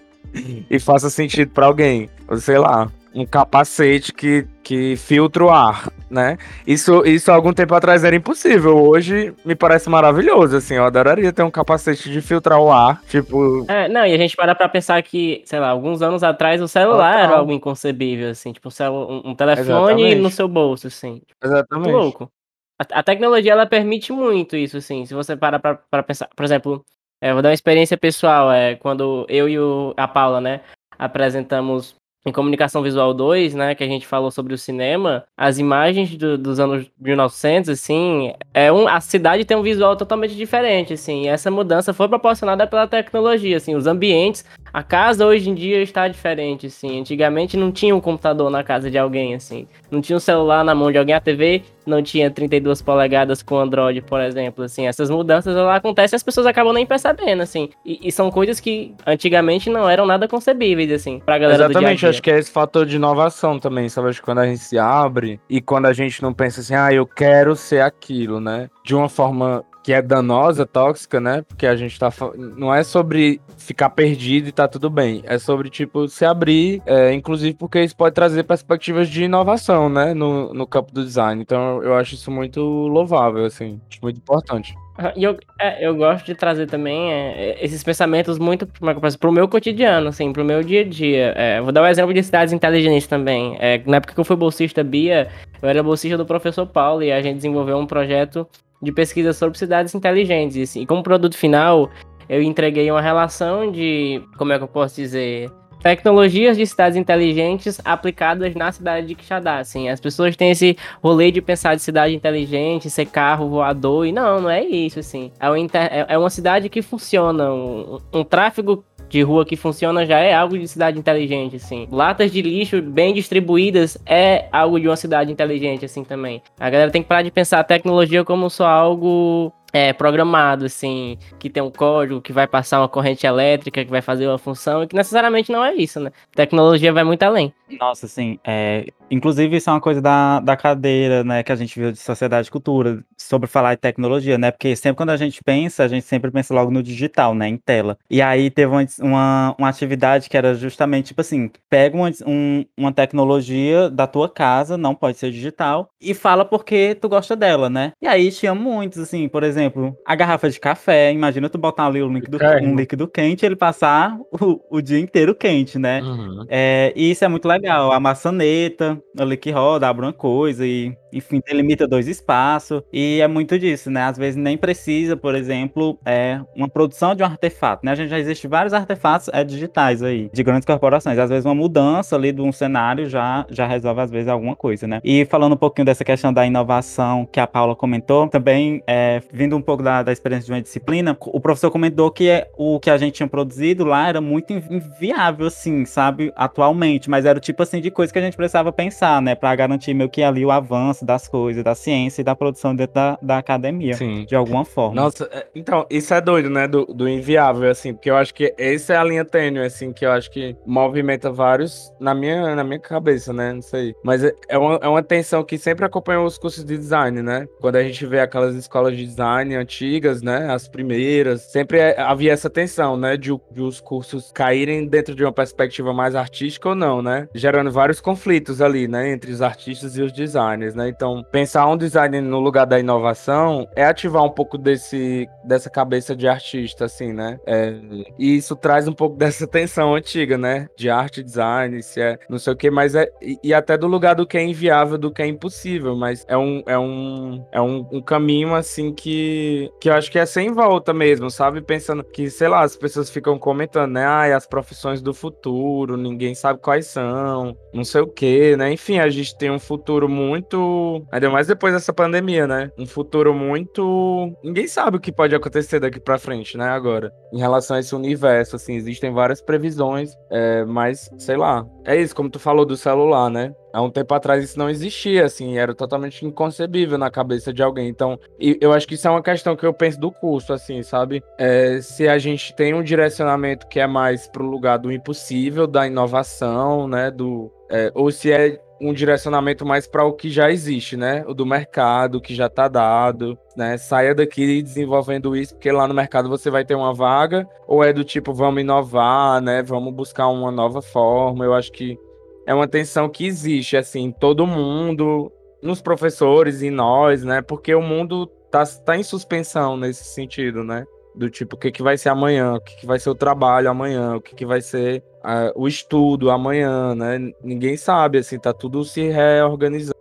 e faça sentido para alguém. Sei lá, um capacete que, que filtra o ar, né? Isso, isso algum tempo atrás era impossível. Hoje me parece maravilhoso, assim. Eu adoraria ter um capacete de filtrar o ar, tipo... É, não, e a gente para pra pensar que, sei lá, alguns anos atrás o celular Total. era algo inconcebível, assim. Tipo, um, um telefone Exatamente. no seu bolso, assim. Exatamente. Muito louco. A, tecnologia ela permite muito isso, assim. Se você para para pensar, por exemplo, é, vou dar uma experiência pessoal, é quando eu e o, a Paula, né, apresentamos em Comunicação Visual 2, né, que a gente falou sobre o cinema, as imagens do, dos anos 1900, assim, é um, a cidade tem um visual totalmente diferente, assim, essa mudança foi proporcionada pela tecnologia, assim, os ambientes, a casa hoje em dia está diferente, assim, antigamente não tinha um computador na casa de alguém, assim, não tinha um celular na mão de alguém, a TV não tinha 32 polegadas com Android, por exemplo, assim, essas mudanças ela acontecem e as pessoas acabam nem percebendo, assim, e, e, são coisas que antigamente não eram nada concebíveis, assim, pra galera Exatamente, do dia -dia. acho que é esse fator de inovação também, sabe, acho que quando a gente se abre e quando a gente não pensa assim, ah, eu quero ser aquilo, né, de uma forma que é danosa, tóxica, né? Porque a gente tá. Não é sobre ficar perdido e tá tudo bem. É sobre, tipo, se abrir, é, inclusive porque isso pode trazer perspectivas de inovação, né? No, no campo do design. Então eu acho isso muito louvável, assim. Muito importante. E eu, é, eu gosto de trazer também é, esses pensamentos muito para o meu cotidiano, assim, para o meu dia a dia. É, vou dar um exemplo de cidades inteligentes também. É, na época que eu fui bolsista Bia, eu era bolsista do professor Paulo e a gente desenvolveu um projeto de pesquisa sobre cidades inteligentes. E, assim, e como produto final, eu entreguei uma relação de, como é que eu posso dizer, tecnologias de cidades inteligentes aplicadas na cidade de Quixadá, assim. As pessoas têm esse rolê de pensar de cidade inteligente, ser carro voador, e não, não é isso, assim. É uma, é, é cidade que funciona, um, um tráfego de rua que funciona já é algo de cidade inteligente, assim. Latas de lixo bem distribuídas é algo de uma cidade inteligente, assim, também. A galera tem que parar de pensar a tecnologia como só algo é, programado, assim, que tem um código, que vai passar uma corrente elétrica, que vai fazer uma função, e que necessariamente não é isso, né? Tecnologia vai muito além. Nossa, assim, é, inclusive isso é uma coisa da, da cadeira, né, que a gente viu de sociedade e cultura, sobre falar de tecnologia, né, porque sempre quando a gente pensa, a gente sempre pensa logo no digital, né, em tela. E aí teve uma, uma, atividade que era justamente, tipo assim, pega uma, um, uma tecnologia da tua casa, não pode ser digital, e fala porque tu gosta dela, né? E aí tinha muitos, assim, por exemplo, exemplo, a garrafa de café, imagina tu botar ali um líquido, um líquido quente ele passar o, o dia inteiro quente, né? Uhum. É, e isso é muito legal. A maçaneta, ali que roda, abre uma coisa e, enfim, delimita dois espaços. E é muito disso, né? Às vezes nem precisa, por exemplo, é, uma produção de um artefato, né? A gente já existe vários artefatos é, digitais aí, de grandes corporações. Às vezes uma mudança ali de um cenário já, já resolve, às vezes, alguma coisa, né? E falando um pouquinho dessa questão da inovação que a Paula comentou, também é, vindo um pouco da, da experiência de uma disciplina, o professor comentou que é, o que a gente tinha produzido lá era muito inviável, assim, sabe, atualmente, mas era o tipo assim de coisa que a gente precisava pensar, né, para garantir meio que ali o avanço das coisas, da ciência e da produção dentro da, da academia, Sim. de alguma forma. Nossa, é, então, isso é doido, né, do, do inviável, assim, porque eu acho que essa é a linha tênue, assim, que eu acho que movimenta vários na minha, na minha cabeça, né, não sei. Mas é, é uma, é uma tensão que sempre acompanhou os cursos de design, né, quando a gente vê aquelas escolas de design design antigas, né, as primeiras, sempre é, havia essa tensão, né, de, de, os cursos caírem dentro de uma perspectiva mais artística ou não, né, gerando vários conflitos ali, né, entre os artistas e os designers, né. Então, pensar um design no lugar da inovação é ativar um pouco desse, dessa cabeça de artista, assim, né? É, e isso traz um pouco dessa tensão antiga, né? De arte design, se é não sei o que, mas é. E, até do lugar do que é inviável, do que é impossível, mas é um, é um, é um, um caminho, assim, que, que eu acho que é sem volta mesmo, sabe? Pensando que, sei lá, as pessoas ficam comentando, né? Ai, as profissões do futuro, ninguém sabe quais são, não sei o que, né? Enfim, a gente tem um futuro muito. Ainda mais depois dessa pandemia, né? Um futuro muito. Ninguém sabe o que pode acontecer daqui pra frente, né? Agora. Em relação a esse universo, assim, existem várias previsões, é, mas, sei lá. É isso, como tu falou do celular, né? Há um tempo atrás isso não existia, assim, era totalmente inconcebível na cabeça de alguém. Então, eu acho que isso é uma questão que eu penso do curso, assim, sabe? É, se a gente tem um direcionamento que é mais pro lugar do impossível, da inovação, né? Do, é, ou se é um direcionamento mais para o que já existe, né? O do mercado, que já está dado, né? Saia daqui desenvolvendo isso, porque lá no mercado você vai ter uma vaga, ou é do tipo, vamos inovar, né? Vamos buscar uma nova forma. Eu acho que é uma tensão que existe, assim, todo mundo, nos professores e nós, né? Porque o mundo tá, tá em suspensão nesse sentido, né? Do tipo, o que, que vai ser amanhã, o que, que vai ser o trabalho amanhã, o que, que vai ser uh, o estudo amanhã, né? Ninguém sabe, assim, tá tudo se reorganizando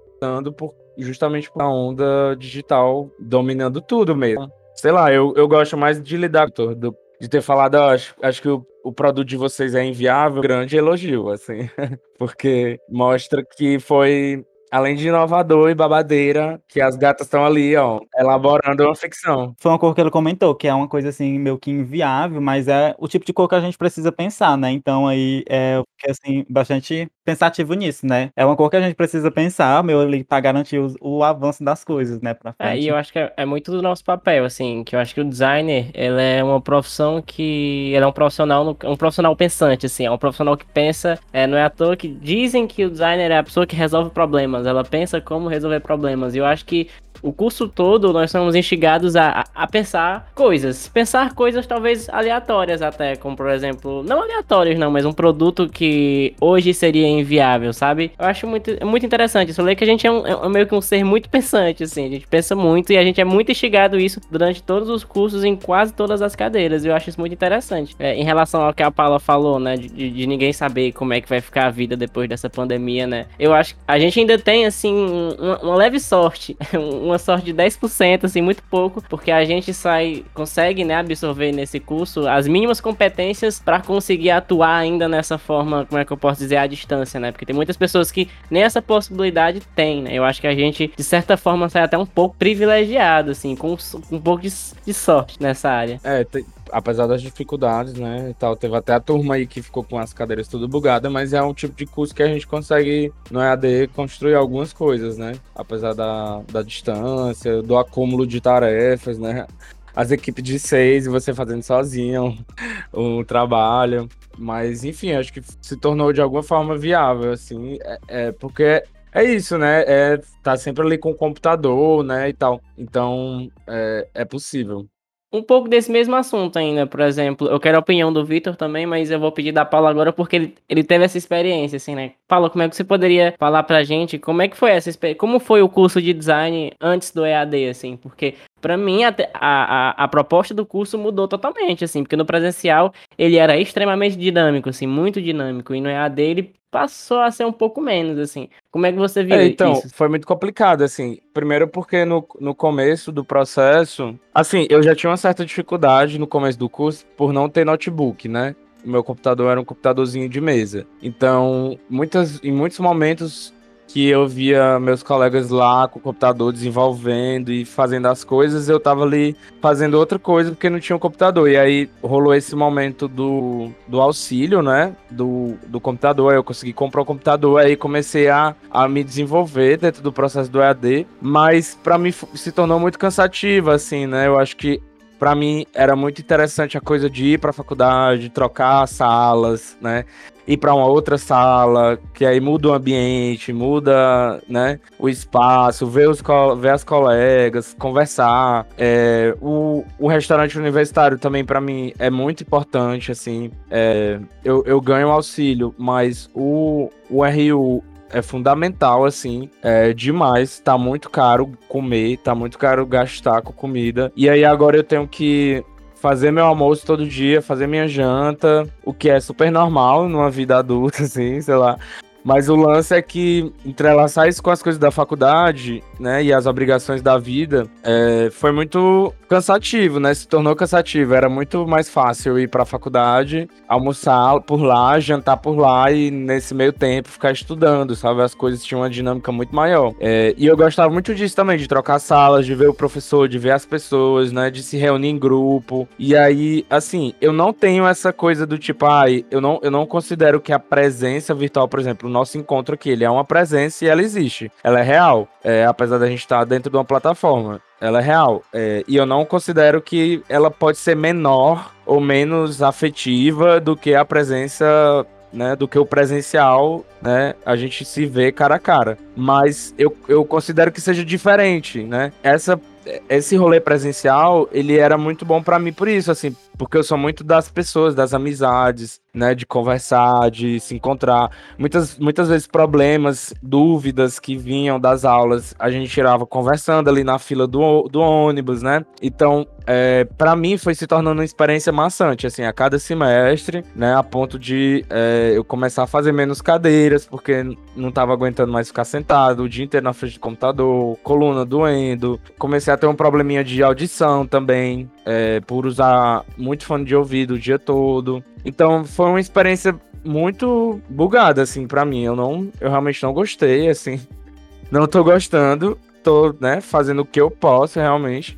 por, justamente por a onda digital dominando tudo mesmo. Sei lá, eu, eu gosto mais de lidar do, de ter falado, acho, acho que o, o produto de vocês é inviável, grande elogio, assim, porque mostra que foi além de inovador e babadeira, que as gatas estão ali, ó, elaborando uma ficção. Foi uma cor que ele comentou, que é uma coisa assim, meio que inviável, mas é o tipo de cor que a gente precisa pensar, né? Então aí é, assim, bastante pensativo nisso, né? É uma cor que a gente precisa pensar, meu, ali, pra garantir o, o avanço das coisas, né? Pra frente. É, e eu acho que é, é, muito do nosso papel, assim, que eu acho que o designer, ele é uma profissão que. Ele é um profissional, um profissional pensante, assim, é um profissional que pensa. É, não é à toa que dizem que o designer é a pessoa que resolve problemas, ela pensa como resolver problemas. E eu acho que o curso todo nós somos instigados a, a pensar coisas. Pensar coisas talvez aleatórias até, como por exemplo, não aleatórias não, mas um produto que hoje seria inviável, sabe? Eu acho muito, muito interessante. Isso lê que a gente é, um, é meio que um ser muito pensante, assim, a gente pensa muito e a gente é muito instigado isso durante todos os cursos em quase todas as cadeiras. Eu acho isso muito interessante. É, em relação ao que a Paula falou, né, de, de, ninguém saber como é que vai ficar a vida depois dessa pandemia, né? Eu acho que a gente ainda tem, assim, uma, uma leve sorte, uma uma sorte de 10%, assim, muito pouco, porque a gente sai, consegue, né, absorver nesse curso as mínimas competências para conseguir atuar ainda nessa forma, como é que eu posso dizer, à distância, né? Porque tem muitas pessoas que nem essa possibilidade tem, né? Eu acho que a gente, de certa forma, sai até um pouco privilegiado, assim, com, um pouco de, de sorte nessa área. É, tem, apesar das dificuldades, né, e tal, teve até a turma aí que ficou com as cadeiras tudo bugada, mas é um tipo de curso que a gente consegue no EAD construir algumas coisas, né, apesar da, da distância, do acúmulo de tarefas, né, as equipes de seis e você fazendo sozinho o, trabalho, mas enfim, acho que se tornou de alguma forma viável, assim, é, é porque é isso, né? É tá sempre ali com o computador, né, e tal. Então, é, é possível um pouco desse mesmo assunto ainda, por exemplo. Eu quero a opinião do Vitor também, mas eu vou pedir da Paula agora porque ele, ele teve essa experiência, assim, né? Paula, como é que você poderia falar pra gente como é que foi essa experiência? Como foi o curso de design antes do EAD, assim? Porque para mim, a, a, a, proposta do curso mudou totalmente, assim, porque no presencial ele era extremamente dinâmico, assim, muito dinâmico, e no EAD ele passou a ser um pouco menos, assim. Como é que você viu é, então, isso? foi muito complicado, assim. Primeiro porque no, no começo do processo, assim, eu já tinha uma certa dificuldade no começo do curso por não ter notebook, né? O meu computador era um computadorzinho de mesa. Então, muitas, em muitos momentos que eu via meus colegas lá com o computador desenvolvendo e fazendo as coisas, eu tava ali fazendo outra coisa porque não tinha um computador. E aí rolou esse momento do, do auxílio, né? Do, do computador. Aí eu consegui comprar um computador, aí comecei a, a me desenvolver dentro do processo do EAD. Mas para mim se tornou muito cansativo, assim, né? Eu acho que para mim era muito interessante a coisa de ir para a faculdade, trocar salas, né? Ir para uma outra sala, que aí muda o ambiente, muda, né, o espaço, ver, os, ver as colegas, conversar. É, o, o restaurante universitário também para mim é muito importante, assim. É, eu, eu ganho auxílio, mas o, o RU é fundamental, assim, é demais. Tá muito caro comer, tá muito caro gastar com comida. E aí agora eu tenho que fazer meu almoço todo dia, fazer minha janta, o que é super normal numa vida adulta, assim, sei lá. Mas o lance é que entrelaçar isso com as coisas da faculdade, né, e as obrigações da vida, é, foi muito cansativo, né? Se tornou cansativo. Era muito mais fácil ir pra faculdade, almoçar por lá, jantar por lá e nesse meio tempo ficar estudando, sabe? As coisas tinham uma dinâmica muito maior. É, e eu gostava muito disso também, de trocar salas, de ver o professor, de ver as pessoas, né? De se reunir em grupo. E aí, assim, eu não tenho essa coisa do tipo, ai, eu não, eu não considero que a presença virtual, por exemplo, nosso encontro aqui, ele é uma presença e ela existe. Ela é real, é, apesar da gente estar dentro de uma plataforma. Ela é real. É, e eu não considero que ela pode ser menor ou menos afetiva do que a presença né, do que o presencial, né, a gente se vê cara a cara. Mas eu, eu considero que seja diferente, né? Essa esse rolê presencial, ele era muito bom para mim por isso, assim, porque eu sou muito das pessoas, das amizades, né, de conversar, de se encontrar. Muitas, muitas vezes problemas, dúvidas que vinham das aulas, a gente tirava conversando ali na fila do, do ônibus, né? Então, é, para mim foi se tornando uma experiência maçante, assim, a cada semestre, né, a ponto de é, eu começar a fazer menos cadeiras, porque não tava aguentando mais ficar sentado o dia inteiro na frente do computador, coluna doendo, comecei a ter um probleminha de audição também, é, por usar muito fone de ouvido o dia todo. Então foi uma experiência muito bugada, assim, para mim. Eu não, eu realmente não gostei, assim. Não tô gostando. Tô, né, fazendo o que eu posso, realmente.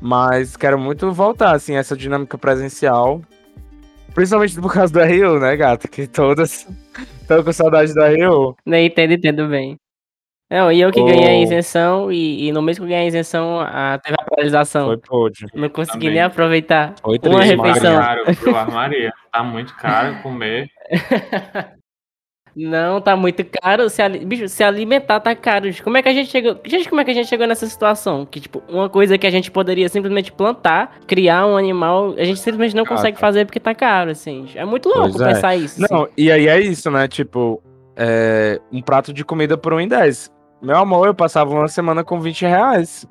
Mas quero muito voltar, assim, essa dinâmica presencial. Principalmente por causa do Rio, né, gata? Que todas estão com saudade do Rio. Não, entendo, entendo bem. Não, e eu que oh. ganhei a isenção, e, e, no mês que eu ganhei a isenção, a, teve a paralisação. Foi pôde. Não consegui Também. nem aproveitar Foi uma refeição. Tá caro, armaria. Tá muito caro comer. Não, tá muito caro. Se, bicho, se alimentar tá caro. Como é que a gente chegou. Gente, como é que a gente chegou nessa situação? Que, tipo, uma coisa que a gente poderia simplesmente plantar, criar um animal, a gente simplesmente não consegue fazer porque tá caro, assim. É muito louco pois pensar é. isso. Não, assim. e aí é isso, né? Tipo, é, um prato de comida por 1,10. Meu amor, eu passava uma semana com 20 reais.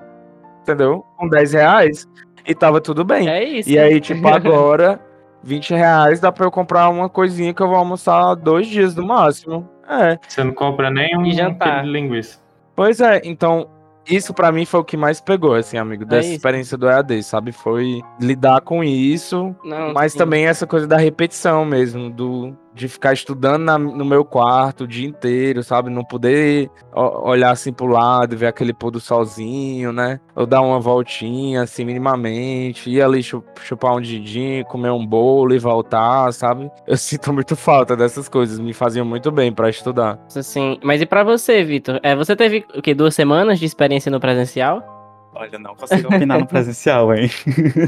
Entendeu? Com 10 reais. E tava tudo bem. É isso. E aí, tipo, agora. 20 reais dá pra eu comprar uma coisinha que eu vou almoçar dois dias no máximo. É. Você não compra nem um jantar de linguiça. Pois é, então isso para mim foi o que mais pegou, assim, amigo, dessa é experiência do EAD, sabe? Foi lidar com isso, não, mas sim. também essa coisa da repetição mesmo, do de ficar estudando na, no meu quarto o dia inteiro, sabe? Não poder olhar assim pro lado, ver aquele pôr do solzinho, né? Ou dar uma voltinha, assim, minimamente, ir ali chupar um dindinho, comer um bolo e voltar, sabe? Eu sinto muito falta dessas coisas, me faziam muito bem para estudar. Sim, mas e para você, Vitor? É, você teve o quê? Duas semanas de experiência no presencial? Olha, não consigo opinar no presencial, hein?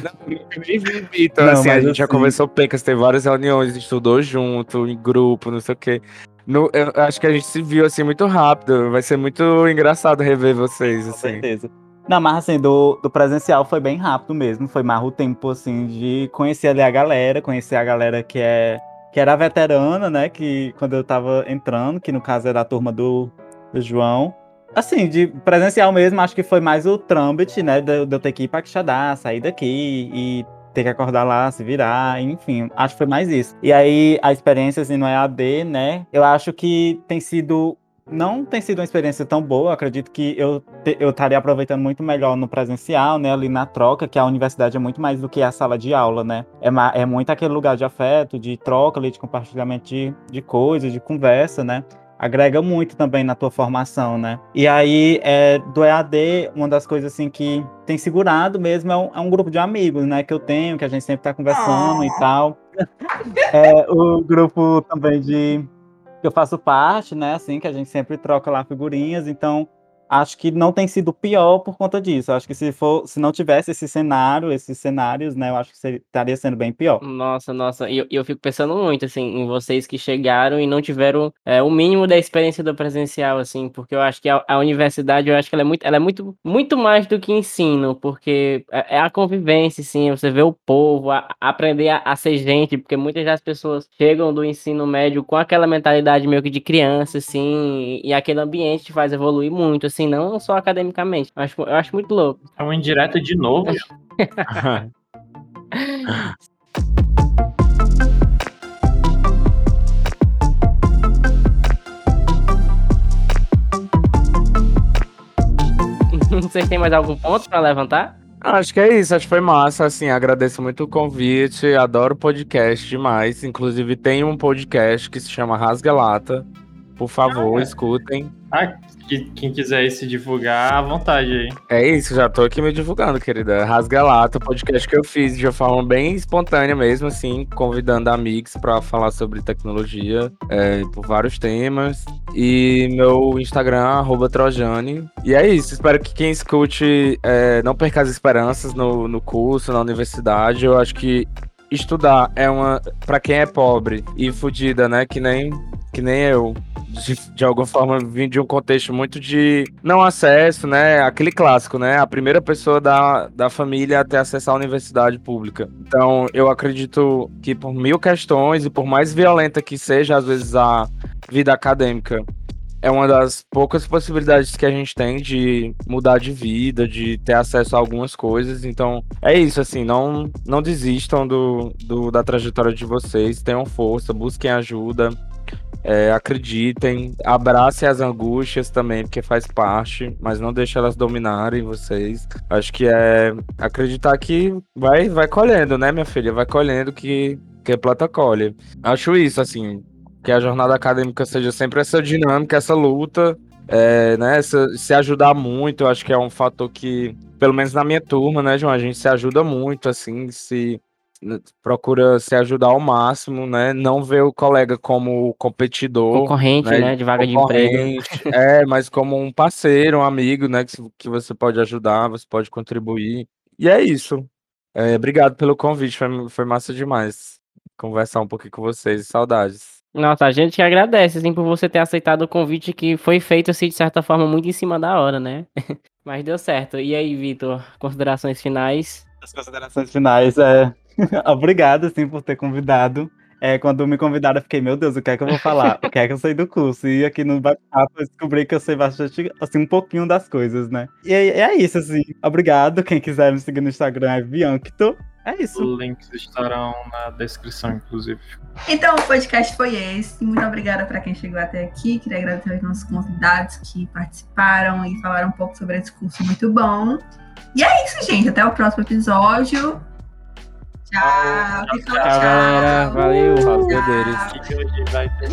Não, nem vi, Vitor. Assim, a gente assim... já conversou pencas, teve várias reuniões, estudou junto, em grupo, não sei o quê. No, eu acho que a gente se viu assim muito rápido. Vai ser muito engraçado rever vocês, assim. Com certeza. Não, mas assim, do, do presencial foi bem rápido mesmo. Foi mais o tempo, assim, de conhecer ali a galera, conhecer a galera que é que era veterana, né? Que quando eu tava entrando, que no caso era a turma do, do João. Assim, de presencial mesmo, acho que foi mais o trâmite, né? De, de eu ter que ir pra Quixadá, sair daqui e ter que acordar lá, se virar, enfim, acho que foi mais isso. E aí, a experiência, assim, no EAD, né? Eu acho que tem sido. Não tem sido uma experiência tão boa, acredito que eu, eu estaria aproveitando muito melhor no presencial, né? Ali na troca, que a universidade é muito mais do que a sala de aula, né? É, é muito aquele lugar de afeto, de troca ali, de compartilhamento de, de coisas, de conversa, né? Agrega muito também na tua formação, né? E aí, é, do EAD, uma das coisas assim que tem segurado mesmo é um, é um grupo de amigos, né? Que eu tenho, que a gente sempre tá conversando e tal. É, o grupo também de que eu faço parte, né? Assim, que a gente sempre troca lá figurinhas, então acho que não tem sido pior por conta disso. Acho que se for, se não tivesse esse cenário, esses cenários, né, eu acho que seria, estaria sendo bem pior. Nossa, nossa, e eu, eu fico pensando muito, assim, em vocês que chegaram e não tiveram é, o mínimo da experiência do presencial, assim, porque eu acho que a, a, universidade, eu acho que ela é muito, ela é muito, muito mais do que ensino, porque é, é a convivência, sim, você vê o povo, a, aprender a, a, ser gente, porque muitas das pessoas chegam do ensino médio com aquela mentalidade meio que de criança, assim, e aquele ambiente te faz evoluir muito, assim, não só academicamente. Eu acho, eu acho muito louco. É uma indireta de novo. Vocês têm mais algum ponto para levantar? Acho que é isso, acho que foi massa, assim, agradeço muito o convite, adoro podcast demais, inclusive tem um podcast que se chama Rasga Lata, por favor, ah, é. escutem. Ah, quem quiser se divulgar, à vontade aí. É isso, já tô aqui me divulgando, querida. Rasga Lata, podcast que eu fiz de uma forma bem espontânea mesmo, assim, convidando amigos para falar sobre tecnologia é, por vários temas. E meu Instagram, arroba Trojane. E é isso, espero que quem escute é, não perca as esperanças no, no curso, na universidade. Eu acho que estudar é uma. para quem é pobre e fodida, né? Que nem, que nem eu de, de alguma forma vim de um contexto muito de não acesso, né? Aquele clássico, né? A primeira pessoa da, da família a ter acesso à universidade pública. Então, eu acredito que por mil questões e por mais violenta que seja, às vezes, a vida acadêmica, é uma das poucas possibilidades que a gente tem de mudar de vida, de ter acesso a algumas coisas. Então, é isso, assim, não, não desistam do, do da trajetória de vocês, tenham força, busquem ajuda. É, acreditem, abracem as angústias também, porque faz parte, mas não deixe elas dominarem vocês. Acho que é acreditar que vai, vai colhendo, né, minha filha? Vai colhendo que, que a planta colhe. Acho isso, assim, que a jornada acadêmica seja sempre essa dinâmica, essa luta, é, né, essa, se ajudar muito, acho que é um fator que, pelo menos na minha turma, né, João, a gente se ajuda muito, assim, se procura se ajudar ao máximo, né? Não ver o colega como competidor. Concorrente, né? né? De vaga de emprego. É, mas como um parceiro, um amigo, né? Que, que você pode ajudar, você pode contribuir. E é isso. É, obrigado pelo convite, foi, foi massa demais conversar um pouquinho com vocês. Saudades. Nossa, a gente que agradece, assim, por você ter aceitado o convite que foi feito, assim, de certa forma, muito em cima da hora, né? Mas deu certo. E aí, Vitor, considerações finais? As considerações finais é Obrigado, assim, por ter convidado. É, quando me convidaram, eu fiquei, meu Deus, o que é que eu vou falar? O que é que eu sei do curso? E aqui no bate-papo eu descobri que eu sei bastante, assim, um pouquinho das coisas, né? E é, é isso, assim. Obrigado. Quem quiser me seguir no Instagram é Biancto. É isso. Os links estarão na descrição, inclusive. Então, o podcast foi esse. Muito obrigada para quem chegou até aqui. Queria agradecer aos nossos convidados que participaram e falaram um pouco sobre esse curso muito bom. E é isso, gente. Até o próximo episódio. Tchau. Tchau, tchau, tchau galera. Valeu. Tchau. Dedeiros. Que hoje vai ter.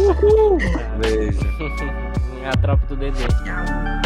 Beijo. A tropa do Dedê. Tchau.